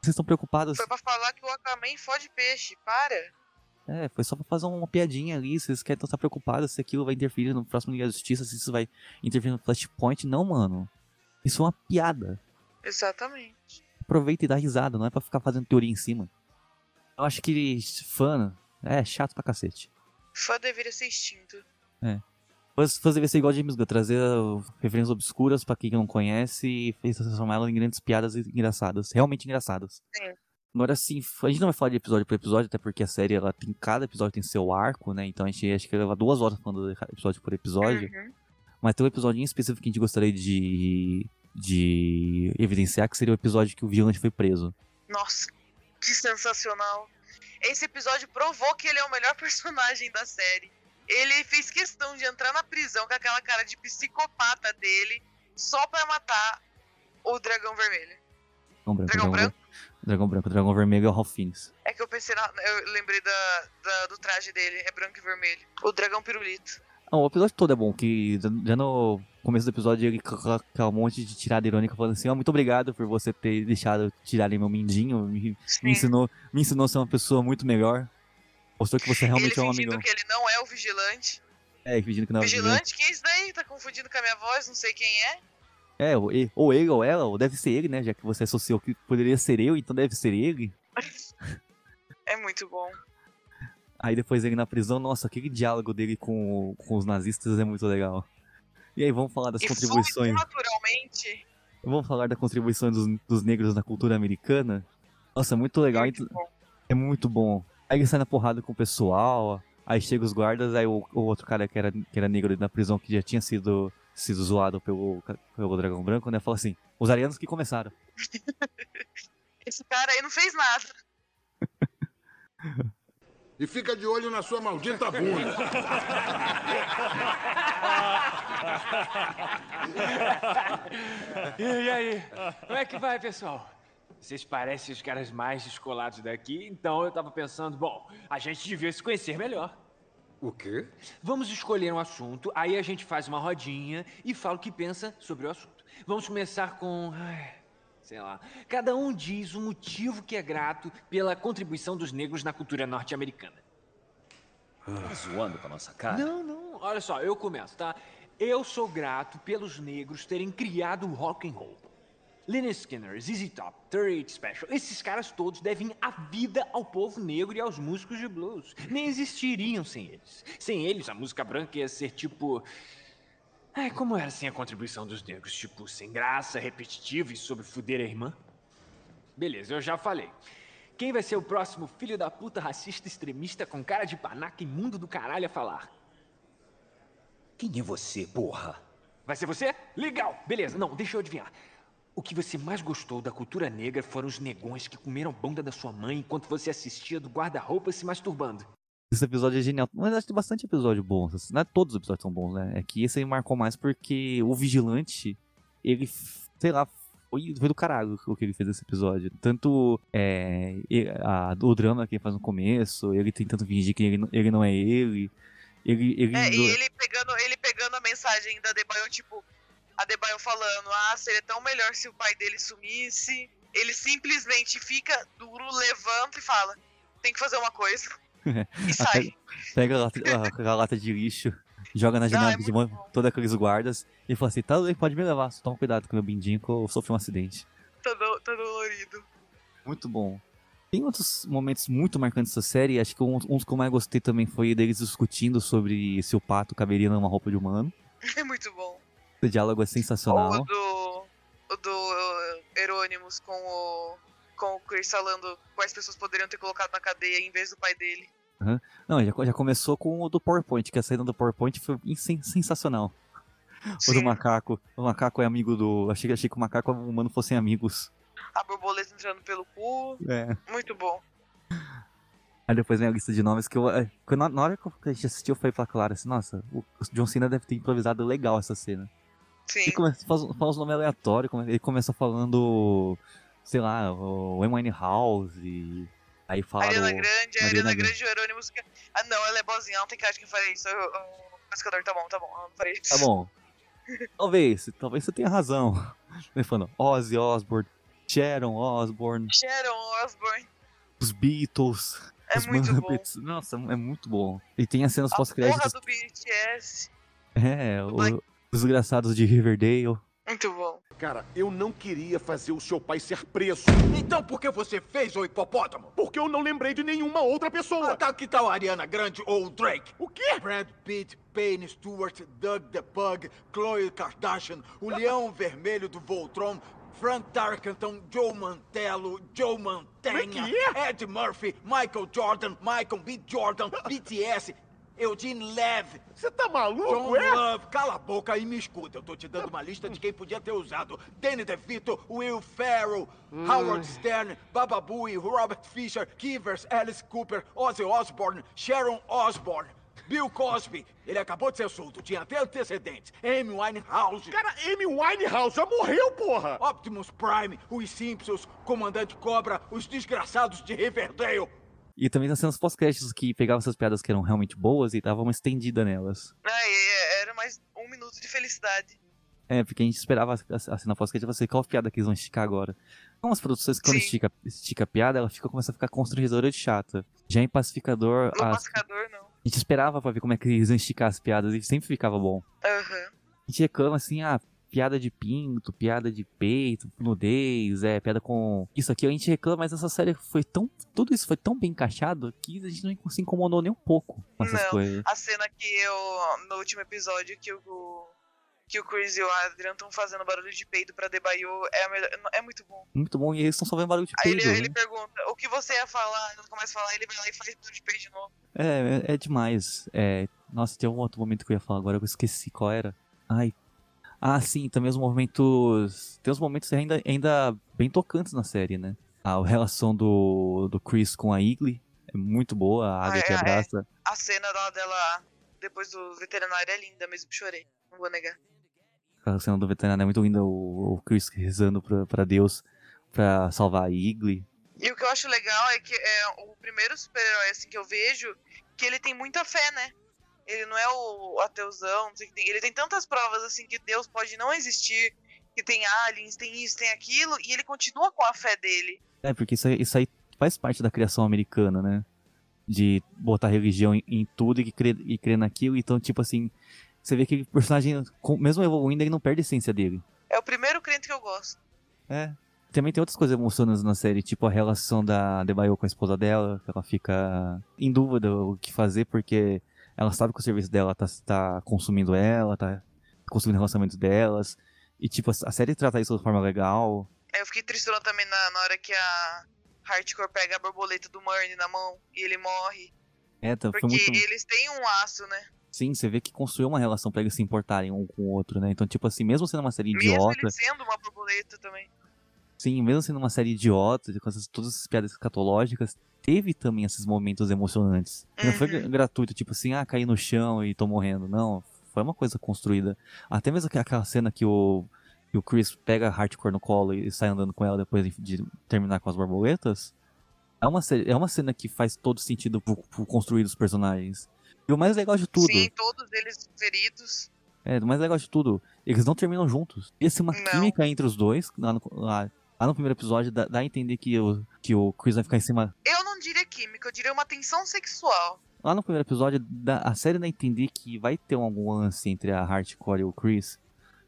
Vocês estão preocupados. Foi pra falar que o Aquaman fode peixe. Para! É, foi só pra fazer uma piadinha ali. Vocês querem estar preocupados se aquilo vai interferir no próximo Liga da Justiça, se isso vai interferir no Flashpoint. Não, mano. Isso é uma piada. Exatamente. Aproveita e dá risada, não é pra ficar fazendo teoria em cima. Eu acho que fã é chato pra cacete. Fã deveria ser extinto. É. Fãs fãs devia ser igual James Gunn, trazer referências obscuras pra quem não conhece e transformá-las em grandes piadas engraçadas. Realmente engraçadas. Sim. Agora sim, a gente não vai falar de episódio por episódio, até porque a série, ela tem, cada episódio tem seu arco, né? Então a gente acho que leva duas horas falando de episódio por episódio. Uhum. Mas tem um episódio em específico que a gente gostaria de, de evidenciar, que seria o episódio que o Vigilante foi preso. Nossa, que sensacional. Esse episódio provou que ele é o melhor personagem da série. Ele fez questão de entrar na prisão com aquela cara de psicopata dele só pra matar o dragão vermelho. Dragão branco, Dragão branco? Dragão branco, dragão vermelho é o Ralph Fiennes. É que eu pensei, na, eu lembrei da, da- do traje dele, é branco e vermelho. O dragão pirulito. Não, o episódio todo é bom, que já no começo do episódio ele coloca um monte de tirada irônica falando assim, ó, muito obrigado por você ter deixado tirarem meu mindinho, me, me ensinou, me ensinou a ser uma pessoa muito melhor. Mostrou que você realmente ele é um amigão. que ele não é o vigilante. É, fingindo que não é um vigilante? Quem é isso daí? Tá confundindo com a minha voz? Não sei quem é. É, ou e- ou ele ou ela, ou deve ser ele, né? Já que você associou que poderia ser eu, então deve ser ele. É muito bom. Aí depois ele na prisão, nossa, aquele diálogo dele com, com os nazistas é muito legal. E aí, vamos falar das e contribuições. naturalmente. Vamos falar da contribuição dos, dos negros na cultura americana. Nossa, é muito legal. então- É muito bom. Aí ele sai na porrada com o pessoal, aí chega os guardas, aí o, o outro cara que era, que era negro na prisão, que já tinha sido, sido zoado pelo, pelo dragão branco, né? Fala assim, os arianos que começaram. Esse cara aí não fez nada. E fica de olho na sua maldita bunda. E aí? Como é que vai, pessoal? Vocês parecem os caras mais descolados daqui, então eu tava pensando, bom, a gente devia se conhecer melhor. O quê? Vamos escolher um assunto, aí a gente faz uma rodinha e fala o que pensa sobre o assunto. Vamos começar com. ai, sei lá. Cada um diz o motivo que é grato pela contribuição dos negros na cultura norte-americana. Tá zoando com a nossa cara? Não, não. Olha só, eu começo, tá? Eu sou grato pelos negros terem criado o rock and roll. Lynyrd Skinner, ZZ Top, 38 Special, esses caras todos devem a vida ao povo negro e aos músicos de blues. Nem existiriam sem eles. Sem eles, a música branca ia ser tipo. Ai, como era sem a contribuição dos negros? Tipo, sem graça, repetitivo e sobre fuder a irmã? Beleza, eu já falei. Quem vai ser o próximo filho da puta racista extremista com cara de panaca imundo do caralho a falar? Quem é você, porra? Vai ser você? Legal! Beleza, não, deixa eu adivinhar. O que você mais gostou da cultura negra foram os negões que comeram bunda da sua mãe enquanto você assistia do guarda-roupa se masturbando. Esse episódio é genial. Mas acho que tem bastante episódio bom. Não é todos os episódios são bons, né? É que esse aí marcou mais porque o Vigilante, ele, sei lá, foi, foi do caralho o que ele fez nesse episódio. Tanto é, a, o drama que ele faz no começo, ele tentando fingir que ele, ele não é ele. Ele, ele é, e ele pegando, ele pegando a mensagem da Debaio, tipo, a Debaio falando, ah, seria tão melhor se o pai dele sumisse. Ele simplesmente fica duro, levanta e fala, tem que fazer uma coisa. e sai. Pega a lata, a, a lata de lixo, joga na janela é de mão, todos aqueles guardas, e fala assim, tá, pode me levar, só toma cuidado com o meu bindinho que eu sofri um acidente. Tá, do, tá dolorido. Muito bom. Tem outros momentos muito marcantes dessa série, acho que um, um dos que eu mais gostei também foi deles discutindo sobre se o pato caberia numa roupa de humano. É muito bom. O diálogo é sensacional. O do, o do Herônimos com o, com o Chris falando quais pessoas poderiam ter colocado na cadeia em vez do pai dele. Uhum. Não, já, já começou com o do PowerPoint, que a saída do PowerPoint foi sensacional. Sim. O do macaco. O macaco é amigo do. Achei, achei que o macaco e o humano fossem amigos. A borboleta entrando pelo cu. É. Muito bom. Aí depois vem a lista de nomes que eu. é, que na, na hora que a gente assistiu, eu falei pra Clara assim: nossa, o John Cena deve ter improvisado legal essa cena. Sim. Ele começa, faz, faz os nomes aleatórios, ele começa falando, sei lá, o Emily House. E aí fala. Ariana Grande, a Ariana Grande e o Herônimos. que- Ah, não, ela é boazinha, ela não tem cara que faria isso. O, pescador, tá bom, tá bom, ela não faria isso. Tá bom. Talvez, talvez você tenha razão. Ele falando Ozzy Osbourne, Sharon Osbourne, Sharon Osbourne. os Beatles. É os muito bom. Muppets. Nossa, é muito bom. E tem as cenas A porra pós-créditos. do BTS. É, o- os desgraçados de Riverdale. Muito bom. Cara, eu não queria fazer o seu pai ser preso. Então por que você fez o hipopótamo? Porque eu não lembrei de nenhuma outra pessoa. Ah, tá, que tal a Ariana Grande ou o Drake? O quê? Brad Pitt, Payne Stewart, Doug the Pug, Khloe Kardashian, o Leão Vermelho do Voltron, Frank Tarkenton, Joe Mantello, Joe Mantegna, Como é que Ed Murphy, Michael Jordan, Michael B. Jordan, BTS, Eugene Levy. Você tá maluco, John é? Love, cala a boca e me escuta. Eu tô te dando uma lista de quem podia ter usado. Danny DeVito, Will Ferrell, Howard Stern, Baba Booey, Robert Fisher, Kivers, Alice Cooper, Ozzy Osbourne, Sharon Osbourne, Bill Cosby. Ele acabou de ser solto, tinha até antecedentes. Amy Winehouse. Cara, Amy Winehouse já morreu, porra! Optimus Prime, os Simpsons, Comandante Cobra, os desgraçados de Riverdale. E também nas cenas pós-créditos que pegavam essas piadas que eram realmente boas e davam uma estendida nelas. Ah, era mais um minuto de felicidade. É, porque a gente esperava a a cena pós-crédito e você, qual piada que eles vão esticar agora? Algumas produções que quando estica, estica a piada, ela fica, começa a ficar constrangedora e chata. Já em Pacificador, No as- mascador, não. a gente esperava pra ver como é que eles iam esticar as piadas e sempre ficava bom. Aham. A gente reclama assim, ah, piada de pinto, piada de peito, nudez, é, piada com isso aqui, a gente reclama, mas essa série foi tão, tudo isso foi tão bem encaixado que a gente não se incomodou nem um pouco com essas Não, coisas. a cena que eu. No último episódio que o. Que o Chris e o Adrian estão fazendo barulho de peido pra Debaio é, a melhor, é muito bom. Muito bom, e eles estão só vendo barulho de Aí peido. ele, né? ele pergunta, o que você ia falar? Ele começa a falar, ele vai lá e faz barulho de peido de novo. É, é, é demais. É, nossa, tem um outro momento que eu ia falar agora, eu esqueci qual era. Ai. Ah, sim, também os momentos. Tem uns momentos ainda, ainda bem tocantes na série, né? A relação do, do Chris com a Igly é muito boa, a águia Ah, que é, abraça. A cena lá dela depois do veterinário é linda mesmo, chorei. Não vou negar. A cena do veterinário é muito linda, o, o Chris rezando pra, pra Deus pra salvar a Igly. E o que eu acho legal é que é o primeiro super-herói assim, que eu vejo que ele tem muita fé, né? Ele não é o ateuzão, não sei o que tem. Ele tem tantas provas assim que Deus pode não existir, que tem aliens, tem isso, tem aquilo, e ele continua com a fé dele. É, porque isso aí, isso aí faz parte da criação americana, né? De botar religião em, em tudo e crer, e crer naquilo. Então, tipo assim, você vê que o personagem, mesmo evoluindo, ele não perde a essência dele. É o primeiro crente que eu gosto. É. Também tem outras coisas emocionantes na série, tipo a relação da Debaio com a esposa dela, que ela fica em dúvida o que fazer, porque ela sabe que o serviço dela tá, tá consumindo ela, tá consumindo relacionamentos delas. E tipo, a série trata isso de forma legal. Eu fiquei tristona também na, na hora que a Hardcore pega a borboleta do Murney na mão e ele morre. É, tá, Porque muito... eles têm um laço, né? Sim, você vê que construiu uma relação pra eles se importarem um com o outro, né? Então, tipo assim, mesmo sendo uma série Mesmo idiota. ele sendo uma borboleta também. Sim, mesmo sendo uma série idiota, com essas, todas essas piadas escatológicas, teve também esses momentos emocionantes. Não foi gra- gratuito, tipo assim, ah, caí no chão e tô morrendo. Não, foi uma coisa construída. Até mesmo aqu- aquela cena que o, que o Chris pega a Hardcore no colo e sai andando com ela depois de, terminar com as borboletas. É uma, é uma cena que faz todo sentido pro, pro construir os personagens. E o mais legal de tudo. Sim, todos eles feridos. É, o mais legal de tudo, eles não terminam juntos. Ia ser uma química entre os dois, lá no, lá, lá no primeiro episódio, dá, dá a entender que o, que o Chris vai ficar em cima. Eu não diria química, eu diria uma tensão sexual. Lá no primeiro episódio, dá, a série dá a entender que vai ter algum lance entre a Hardcore e o Chris.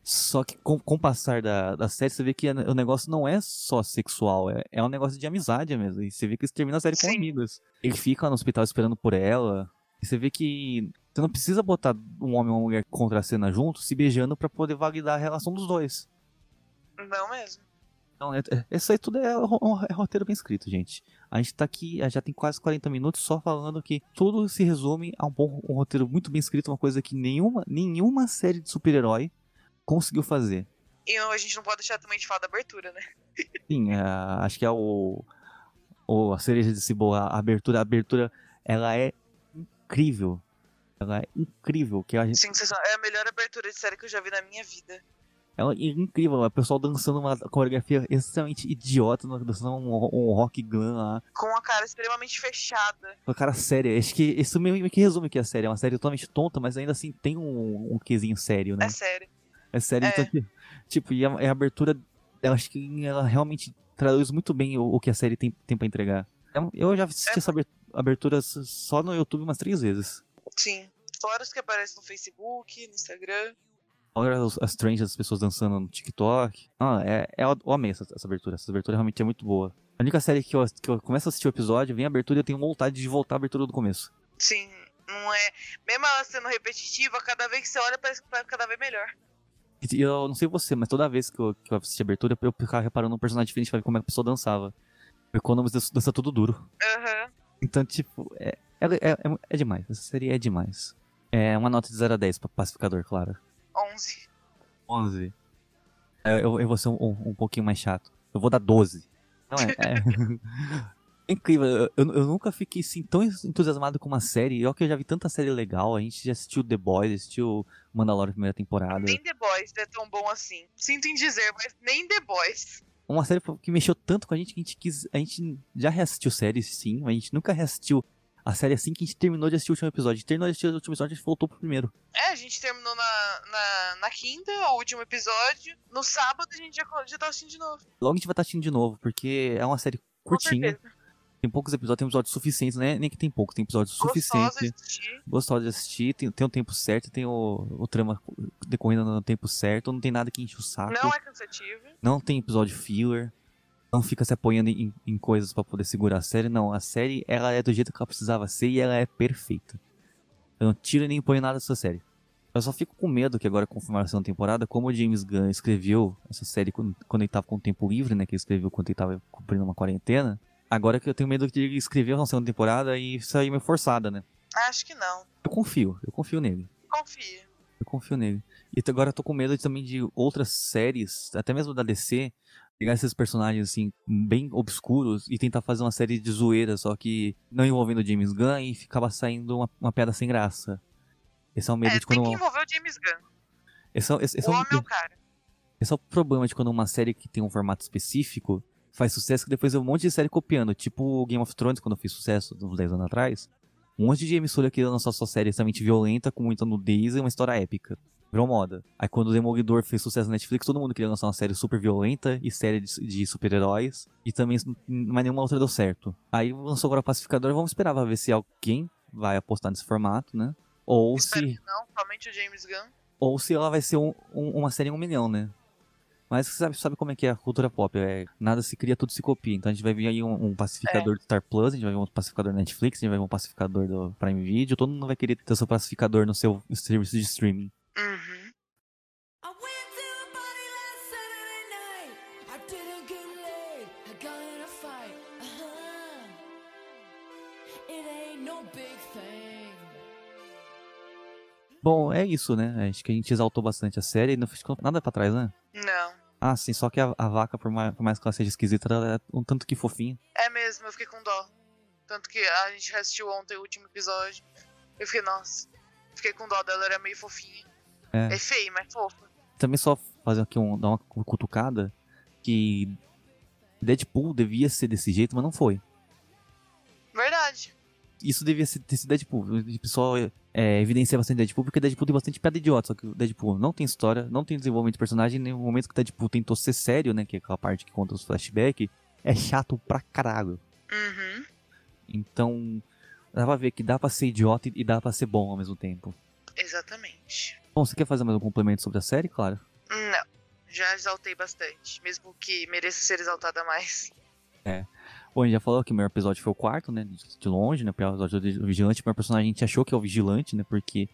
Só que com, com o passar da, da série, você vê que o negócio não é só sexual, é, é um negócio de amizade mesmo. E você vê que eles terminam a série com Sim. amigos. Ele fica no hospital esperando por ela. E você vê que você não precisa botar um homem e uma mulher contra a cena juntos, se beijando pra poder validar a relação dos dois. Não mesmo. Então, é, é- isso aí tudo é, é roteiro bem escrito, gente. A gente tá aqui, já tem quase 40 minutos só falando que tudo se resume a um, bom, um roteiro muito bem escrito, uma coisa que nenhuma, nenhuma série de super-herói conseguiu fazer. E a gente não pode deixar também de falar da abertura, né? Sim, é, acho que é o, o a cereja de cebola, a abertura, a abertura, ela é incrível. Ela é incrível, que a gente, Sensacional. É a melhor abertura de série que eu já vi na minha vida. Ela é incrível, o pessoal dançando uma coreografia extremamente idiota, dançando um, um rock glam lá. Com a cara extremamente fechada. Com a cara séria. Acho que isso meio que resume o que é a série. É uma série totalmente tonta, mas ainda assim tem um, um quesinho sério, né? É sério. É sério, É. então, tipo, e a, a abertura, eu acho que ela realmente traduz muito bem o, o que a série tem, tem pra entregar. Eu, eu já assisti essa aber- abertura só no YouTube umas três vezes. Sim. Fora os que aparecem no Facebook, no Instagram. Olha os- as trends das pessoas dançando no TikTok. Ah, é, é, eu amei essa, essa abertura. Essa abertura realmente é muito boa. A única série que eu, que eu começo a assistir o episódio, vem a abertura e eu tenho vontade de voltar à abertura do começo. Sim. Não é. Mesmo ela sendo repetitiva, cada vez que você olha, parece que vai cada vez melhor. E eu não sei você, mas toda vez que eu, que eu assisti a abertura, eu ficava reparando num personagem diferente pra ver como é que a pessoa dançava. O Economist dança, tudo duro. Aham. Então, tipo, é, é, é, é- é demais. Essa série é demais. É uma nota de 0 a 10 pra pacificador, claro. 11. 11. É, Eu, eu vou ser um, um, pouquinho mais chato. Eu vou dar 12. Não é? É, incrível. Eu, eu- eu nunca fiquei assim, tão entusiasmado com uma série. Eu que eu já vi tanta série legal. A gente já assistiu The Boys, assistiu Mandalorian primeira temporada. Nem The Boys é tão bom assim. Sinto em dizer, mas nem The Boys. Uma série que mexeu tanto com a gente que a gente quis. A gente já reassistiu séries, sim, mas a gente nunca reassistiu a série assim que a gente terminou de assistir o último episódio. A gente terminou de assistir o último episódio a gente voltou pro primeiro. É, a gente terminou na, na, na quinta, o último episódio. No sábado a gente já, já tá assistindo de novo. Logo a gente vai estar assistindo de novo, porque é uma série curtinha. Tem poucos episódios, tem episódios suficientes, né? Nem que tem pouco, tem episódios suficientes. de assistir. Gostosa de assistir, tem, tem o tempo certo, tem o, o trama decorrendo no tempo certo, não tem nada que enche o saco. Não é cansativo. Não tem episódio filler. Não fica se apoiando em, em coisas pra poder segurar a série. Não, a série ela é do jeito que ela precisava ser e ela é perfeita. Eu não tiro nem ponho nada dessa série. Eu só fico com medo que agora confirmaram a segunda temporada, como o James Gunn escreveu essa série quando, quando ele tava com tempo livre, né? Que ele escreveu quando ele tava cumprindo uma quarentena. Agora que eu tenho medo de ele escrever uma segunda temporada e sair meio forçada, né? Acho que não. Eu confio, eu confio nele. Confia. Eu confio nele. E agora eu tô com medo de- também de outras séries, até mesmo da DC, pegar esses personagens assim, bem obscuros e tentar fazer uma série de zoeira, só que não envolvendo James Gunn e ficava saindo uma, uma piada sem graça. Esse é o medo É, de quando. tem que envolver o James Gunn. Esse é, esse, esse o é o- homem é o cara. esse é o problema de quando uma série que tem um formato específico faz sucesso, que depois é um monte de série copiando. Tipo Game of Thrones, quando fez sucesso uns 10 anos atrás. Um monte de emissora que lançou sua série extremamente violenta, com muita nudez e uma história épica. Virou moda. Aí quando o Demolidor fez sucesso na Netflix, todo mundo queria lançar uma série super violenta e série de, de super-heróis. E também mas nenhuma outra deu certo. Aí lançou agora o Pacificador, vamos esperar pra ver se alguém vai apostar nesse formato, né? Ou se Não, somente o James Gunn. ou se ela vai ser um- um- uma série em um milhão, né? Mas você sabe, sabe como é que é a cultura pop? É, nada se cria, tudo se copia. Então a gente vai ver aí um, um pacificador do Star Plus, a gente vai ver um pacificador da Netflix, a gente vai ver um pacificador do Prime Video. Todo mundo vai querer ter seu pacificador no seu serviço de streaming. Uhum. Uh-huh. It ain't no big thing. Bom, é isso, né? Acho que a gente exaltou bastante a série e não ficou nada pra trás, né? Não. Ah, sim, só que a, a vaca, por mais, por mais que ela seja esquisita, ela é um tanto que fofinha. É mesmo, eu fiquei com dó. Tanto que a gente assistiu ontem o último episódio. Eu fiquei, nossa, fiquei com dó dela, era meio fofinha. É. É feio, mas fofa. Também só fazer aqui um, dar uma cutucada que Deadpool devia ser desse jeito, mas não foi. Verdade. Isso devia ser, ter sido Deadpool. O pessoal é, evidencia bastante Deadpool, porque Deadpool tem bastante piada idiota. Só que o Deadpool não tem história, não tem desenvolvimento de personagem. Nem no momento que o Deadpool tentou ser sério, né? Que é aquela parte que conta os flashbacks, é chato pra caralho. Uhum. Então, dá pra ver que dá pra ser idiota e dá pra ser bom ao mesmo tempo. Exatamente. Bom, você quer fazer mais um complemento sobre a série, claro? Não. Já exaltei bastante. Mesmo que mereça ser exaltada mais. É. Bom, a gente já falou que o melhor episódio foi o quarto, né? De longe, né? O pior episódio do Vigilante. O melhor personagem a gente achou que é o Vigilante, né? Porque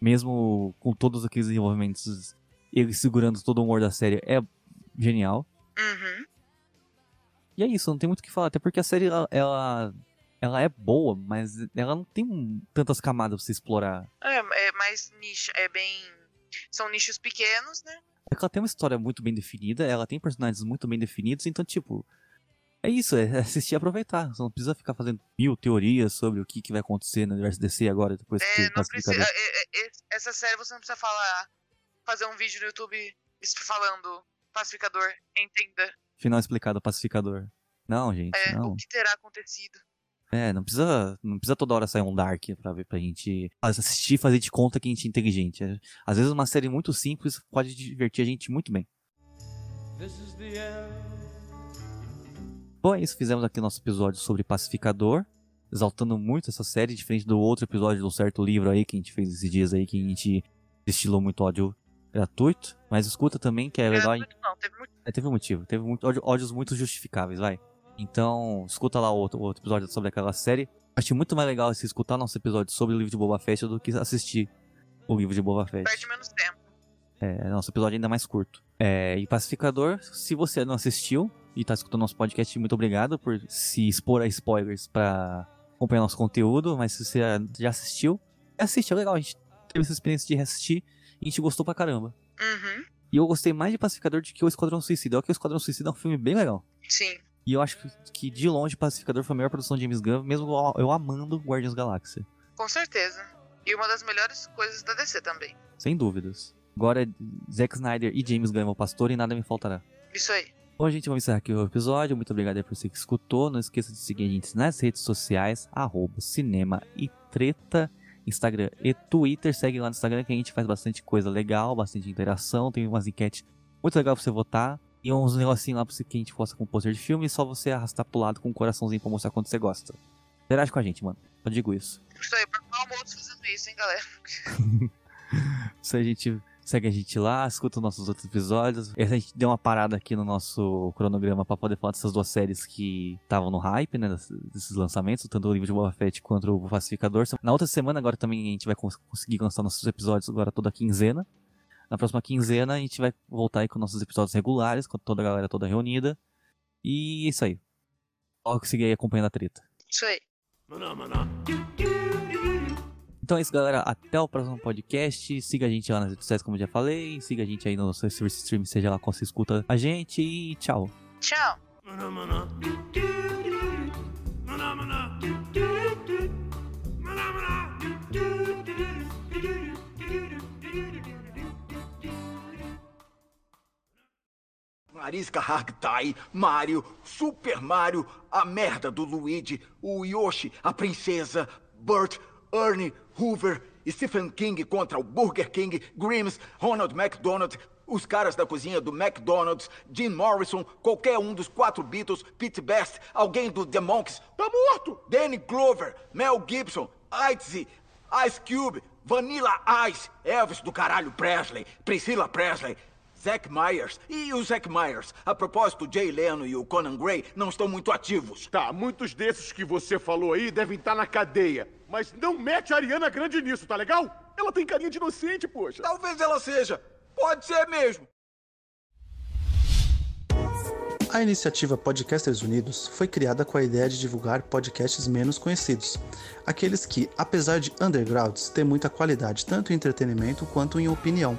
mesmo com todos aqueles desenvolvimentos, ele segurando todo o humor da série é genial. Uhum. E é isso, não tem muito o que falar. Até porque a série, ela, ela, ela é boa, mas ela não tem tantas camadas pra você explorar. É, é mais nicho, é bem. São nichos pequenos, né? É que ela tem uma história muito bem definida, ela tem personagens muito bem definidos, então, tipo, é isso, é assistir e aproveitar. Você não precisa ficar fazendo mil teorias sobre o que, que vai acontecer no universo DC agora, depois que É, não precisa, é, é, é, essa série você não precisa falar, fazer um vídeo no YouTube falando pacificador, entenda. Final explicado, pacificador. Não, gente, É, não. o que terá acontecido. É, não precisa, não precisa toda hora sair um Dark pra ver pra gente assistir e fazer de conta que a gente é inteligente. Às vezes uma série muito simples pode divertir a gente muito bem. This is the end. Bom, é isso. Fizemos aqui nosso episódio sobre Pacificador. Exaltando muito essa série, diferente do outro episódio de um certo livro aí que a gente fez esses dias aí, que a gente destilou muito ódio gratuito. Mas escuta também, que é legal. Não, teve muito. É, teve um motivo. Teve muito, ódio- ódios muito justificáveis, vai. Então, escuta lá o outro, outro episódio sobre aquela série. Achei muito mais legal se escutar nosso episódio sobre o livro de Boba Fett do que assistir o livro de Boba Fett. Perde menos tempo. É, nosso episódio ainda mais curto. É, e Pacificador, se você não assistiu e tá escutando nosso podcast, muito obrigado por se expor a spoilers pra acompanhar nosso conteúdo. Mas se você já assistiu, assiste, é legal. A gente teve essa experiência de reassistir e a gente gostou pra caramba. Uhum. E eu gostei mais de Pacificador do que o Esquadrão Suicida. Olha que o Esquadrão Suicida é um filme bem legal. Sim. E eu acho que- de longe Pacificador foi a melhor produção de James Gunn, mesmo eu- amando Guardians Galáxia. Com certeza. E uma das melhores coisas da DC também. Sem dúvidas. Agora Zack Snyder e James Gunn é o pastor e nada me faltará. Isso aí. Bom, gente, vamos encerrar aqui o episódio. Muito obrigado por você que escutou. Não esqueça de seguir a gente nas redes sociais, arroba cinema e treta, Instagram e Twitter. Segue lá no Instagram que a gente faz bastante coisa legal, bastante interação, tem umas enquetes muito legal pra você votar. E uns negocinhos lá pra você que a gente posta com pôster de filme e só você arrastar pro lado com um coraçãozinho pra mostrar quanto você gosta. Interage com a gente, mano. Eu digo isso. Aí, pra qual modo fazendo isso, hein, galera? Se a gente segue a gente lá, escuta os nossos outros episódios. A gente deu uma parada aqui no nosso cronograma pra poder falar dessas duas séries que estavam no hype, né? dess- Desses lançamentos, tanto o livro de Boba Fett quanto o Pacificador. Na outra semana, agora também a gente vai cons- conseguir lançar nossos episódios agora toda quinzena. Na próxima quinzena a gente vai voltar aí com nossos episódios regulares, com toda a galera toda reunida. E é isso aí. Só seguir aí acompanhando a treta. Isso aí. Então é isso, galera. Até o próximo podcast. Siga a gente lá nas redes sociais, como eu já falei. Siga a gente aí no nosso serviço de stream, seja lá qual você escuta a gente. E tchau. Tchau. Mariska Hargitay, Mario, Super Mario, a merda do Luigi, o Yoshi, a princesa, Bert, Ernie, Hoover, Stephen King contra o Burger King, Grimm's, Ronald McDonald, os caras da cozinha do McDonald's, Jim Morrison, qualquer um dos quatro Beatles, Pete Best, alguém do The Monks, tá morto! Danny Glover, Mel Gibson, Itzy, Ice Cube, Vanilla Ice, Elvis do caralho Presley, Priscilla Presley, Zack Myers. E o Zack Myers? A propósito, Jay Leno e o Conan Gray não estão muito ativos. Tá, muitos desses que você falou aí devem estar na cadeia. Mas não mete a Ariana Grande nisso, tá legal? Ela tem carinha de inocente, poxa. Talvez ela seja. Pode ser mesmo. A iniciativa Podcasters Unidos foi criada com a ideia de divulgar podcasts menos conhecidos, aqueles que, apesar de undergrounds, têm muita qualidade tanto em entretenimento quanto em opinião.